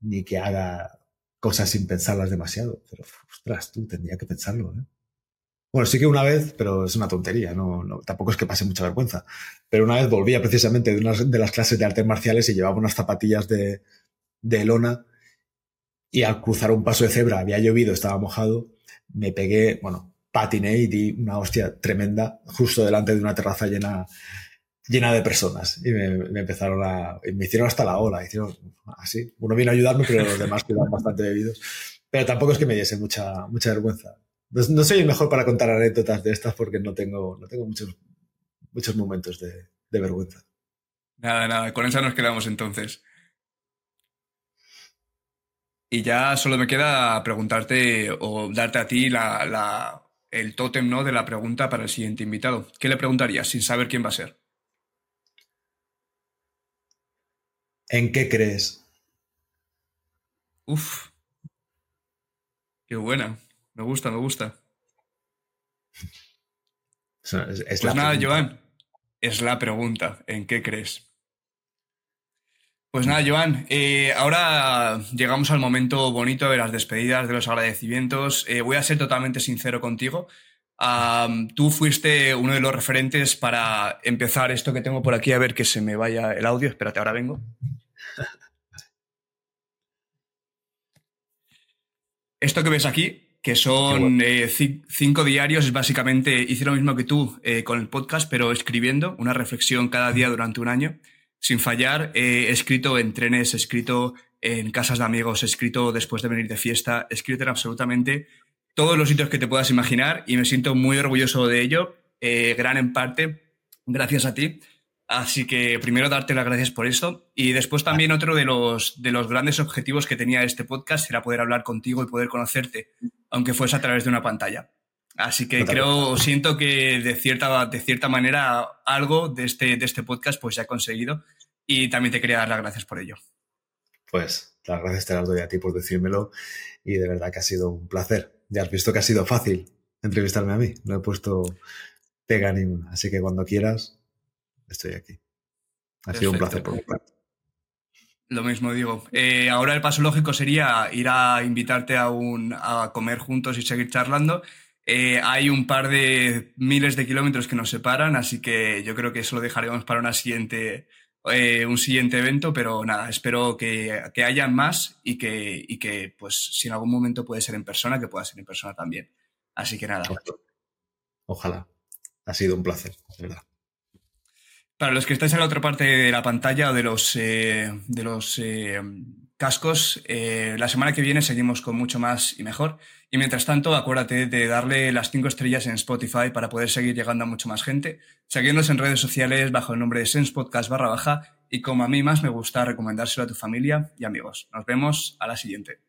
ni que haga cosas sin pensarlas demasiado. Pero, ostras, tú tendría que pensarlo, ¿eh? Bueno, sí que una vez, pero es una tontería, no, tampoco es que pase mucha vergüenza. Pero una vez volvía precisamente de una de las clases de artes marciales y llevaba unas zapatillas de, de lona y al cruzar un paso de cebra había llovido, estaba mojado, me pegué, bueno, patiné y di una hostia tremenda justo delante de una terraza llena, llena de personas. Y me, empezaron a. me hicieron hasta la ola. Hicieron así. Uno vino a ayudarme, pero los demás quedaban bastante bebidos. Pero tampoco es que me diese mucha, mucha vergüenza. No, soy el mejor para contar anécdotas de estas porque no tengo, no tengo muchos, muchos momentos de, vergüenza. Nada, nada, con esa nos quedamos entonces. Y ya solo me queda preguntarte o darte a ti la, el tótem ¿no? de la pregunta para el siguiente invitado. ¿Qué le preguntarías sin saber quién va a ser? ¿En qué crees? Uf. Qué buena. Me gusta, me gusta. pues nada, Joan, es la pregunta. ¿En qué crees? Pues nada, Joan, eh, ahora llegamos al momento bonito de las despedidas, de los agradecimientos. Eh, voy a ser totalmente sincero contigo. tú fuiste uno de los referentes para empezar esto que tengo por aquí, a ver que se me vaya el audio. Espérate, ahora vengo. Esto que ves aquí que son eh, cinco diarios, básicamente hice lo mismo que tú eh, con el podcast, pero escribiendo una reflexión cada día durante un año, sin fallar. he escrito en trenes, he escrito en casas de amigos, he escrito después de venir de fiesta, he escrito en absolutamente todos los sitios que te puedas imaginar y me siento muy orgulloso de ello, eh, gran en parte gracias a ti. Así que primero darte las gracias por esto y después también otro de los, de los grandes objetivos que tenía este podcast era poder hablar contigo y poder conocerte, aunque fuese a través de una pantalla. Así que creo, siento que de cierta, de cierta manera algo de este, de este podcast pues ya he conseguido y también te quería dar las gracias por ello. Pues las gracias te las doy a ti por decírmelo y de verdad que ha sido un placer. Ya has visto que ha sido fácil entrevistarme a mí, no he puesto pega ninguna, así que cuando quieras estoy aquí. Ha sido un placer por mi parte. Lo mismo digo. Eh, ahora el paso lógico sería ir a invitarte a, un, a comer juntos y seguir charlando. Eh, hay un par de miles de kilómetros que nos separan, así que yo creo que eso lo dejaremos para una siguiente, eh, un siguiente evento, pero nada, espero que, que haya más y que, y que, pues, si en algún momento puede ser en persona, que pueda ser en persona también. Así que nada. Ojalá. Ha sido un placer, verdad. Para los que estáis en la otra parte de la pantalla o de los, eh, de los eh, cascos, eh, la semana que viene seguimos con mucho más y mejor. Y mientras tanto, acuérdate de darle las cinco estrellas en Spotify para poder seguir llegando a mucha más gente. Seguirnos en redes sociales bajo el nombre de Sense Podcast barra baja y como a mí más me gusta, recomendárselo a tu familia y amigos. Nos vemos a la siguiente.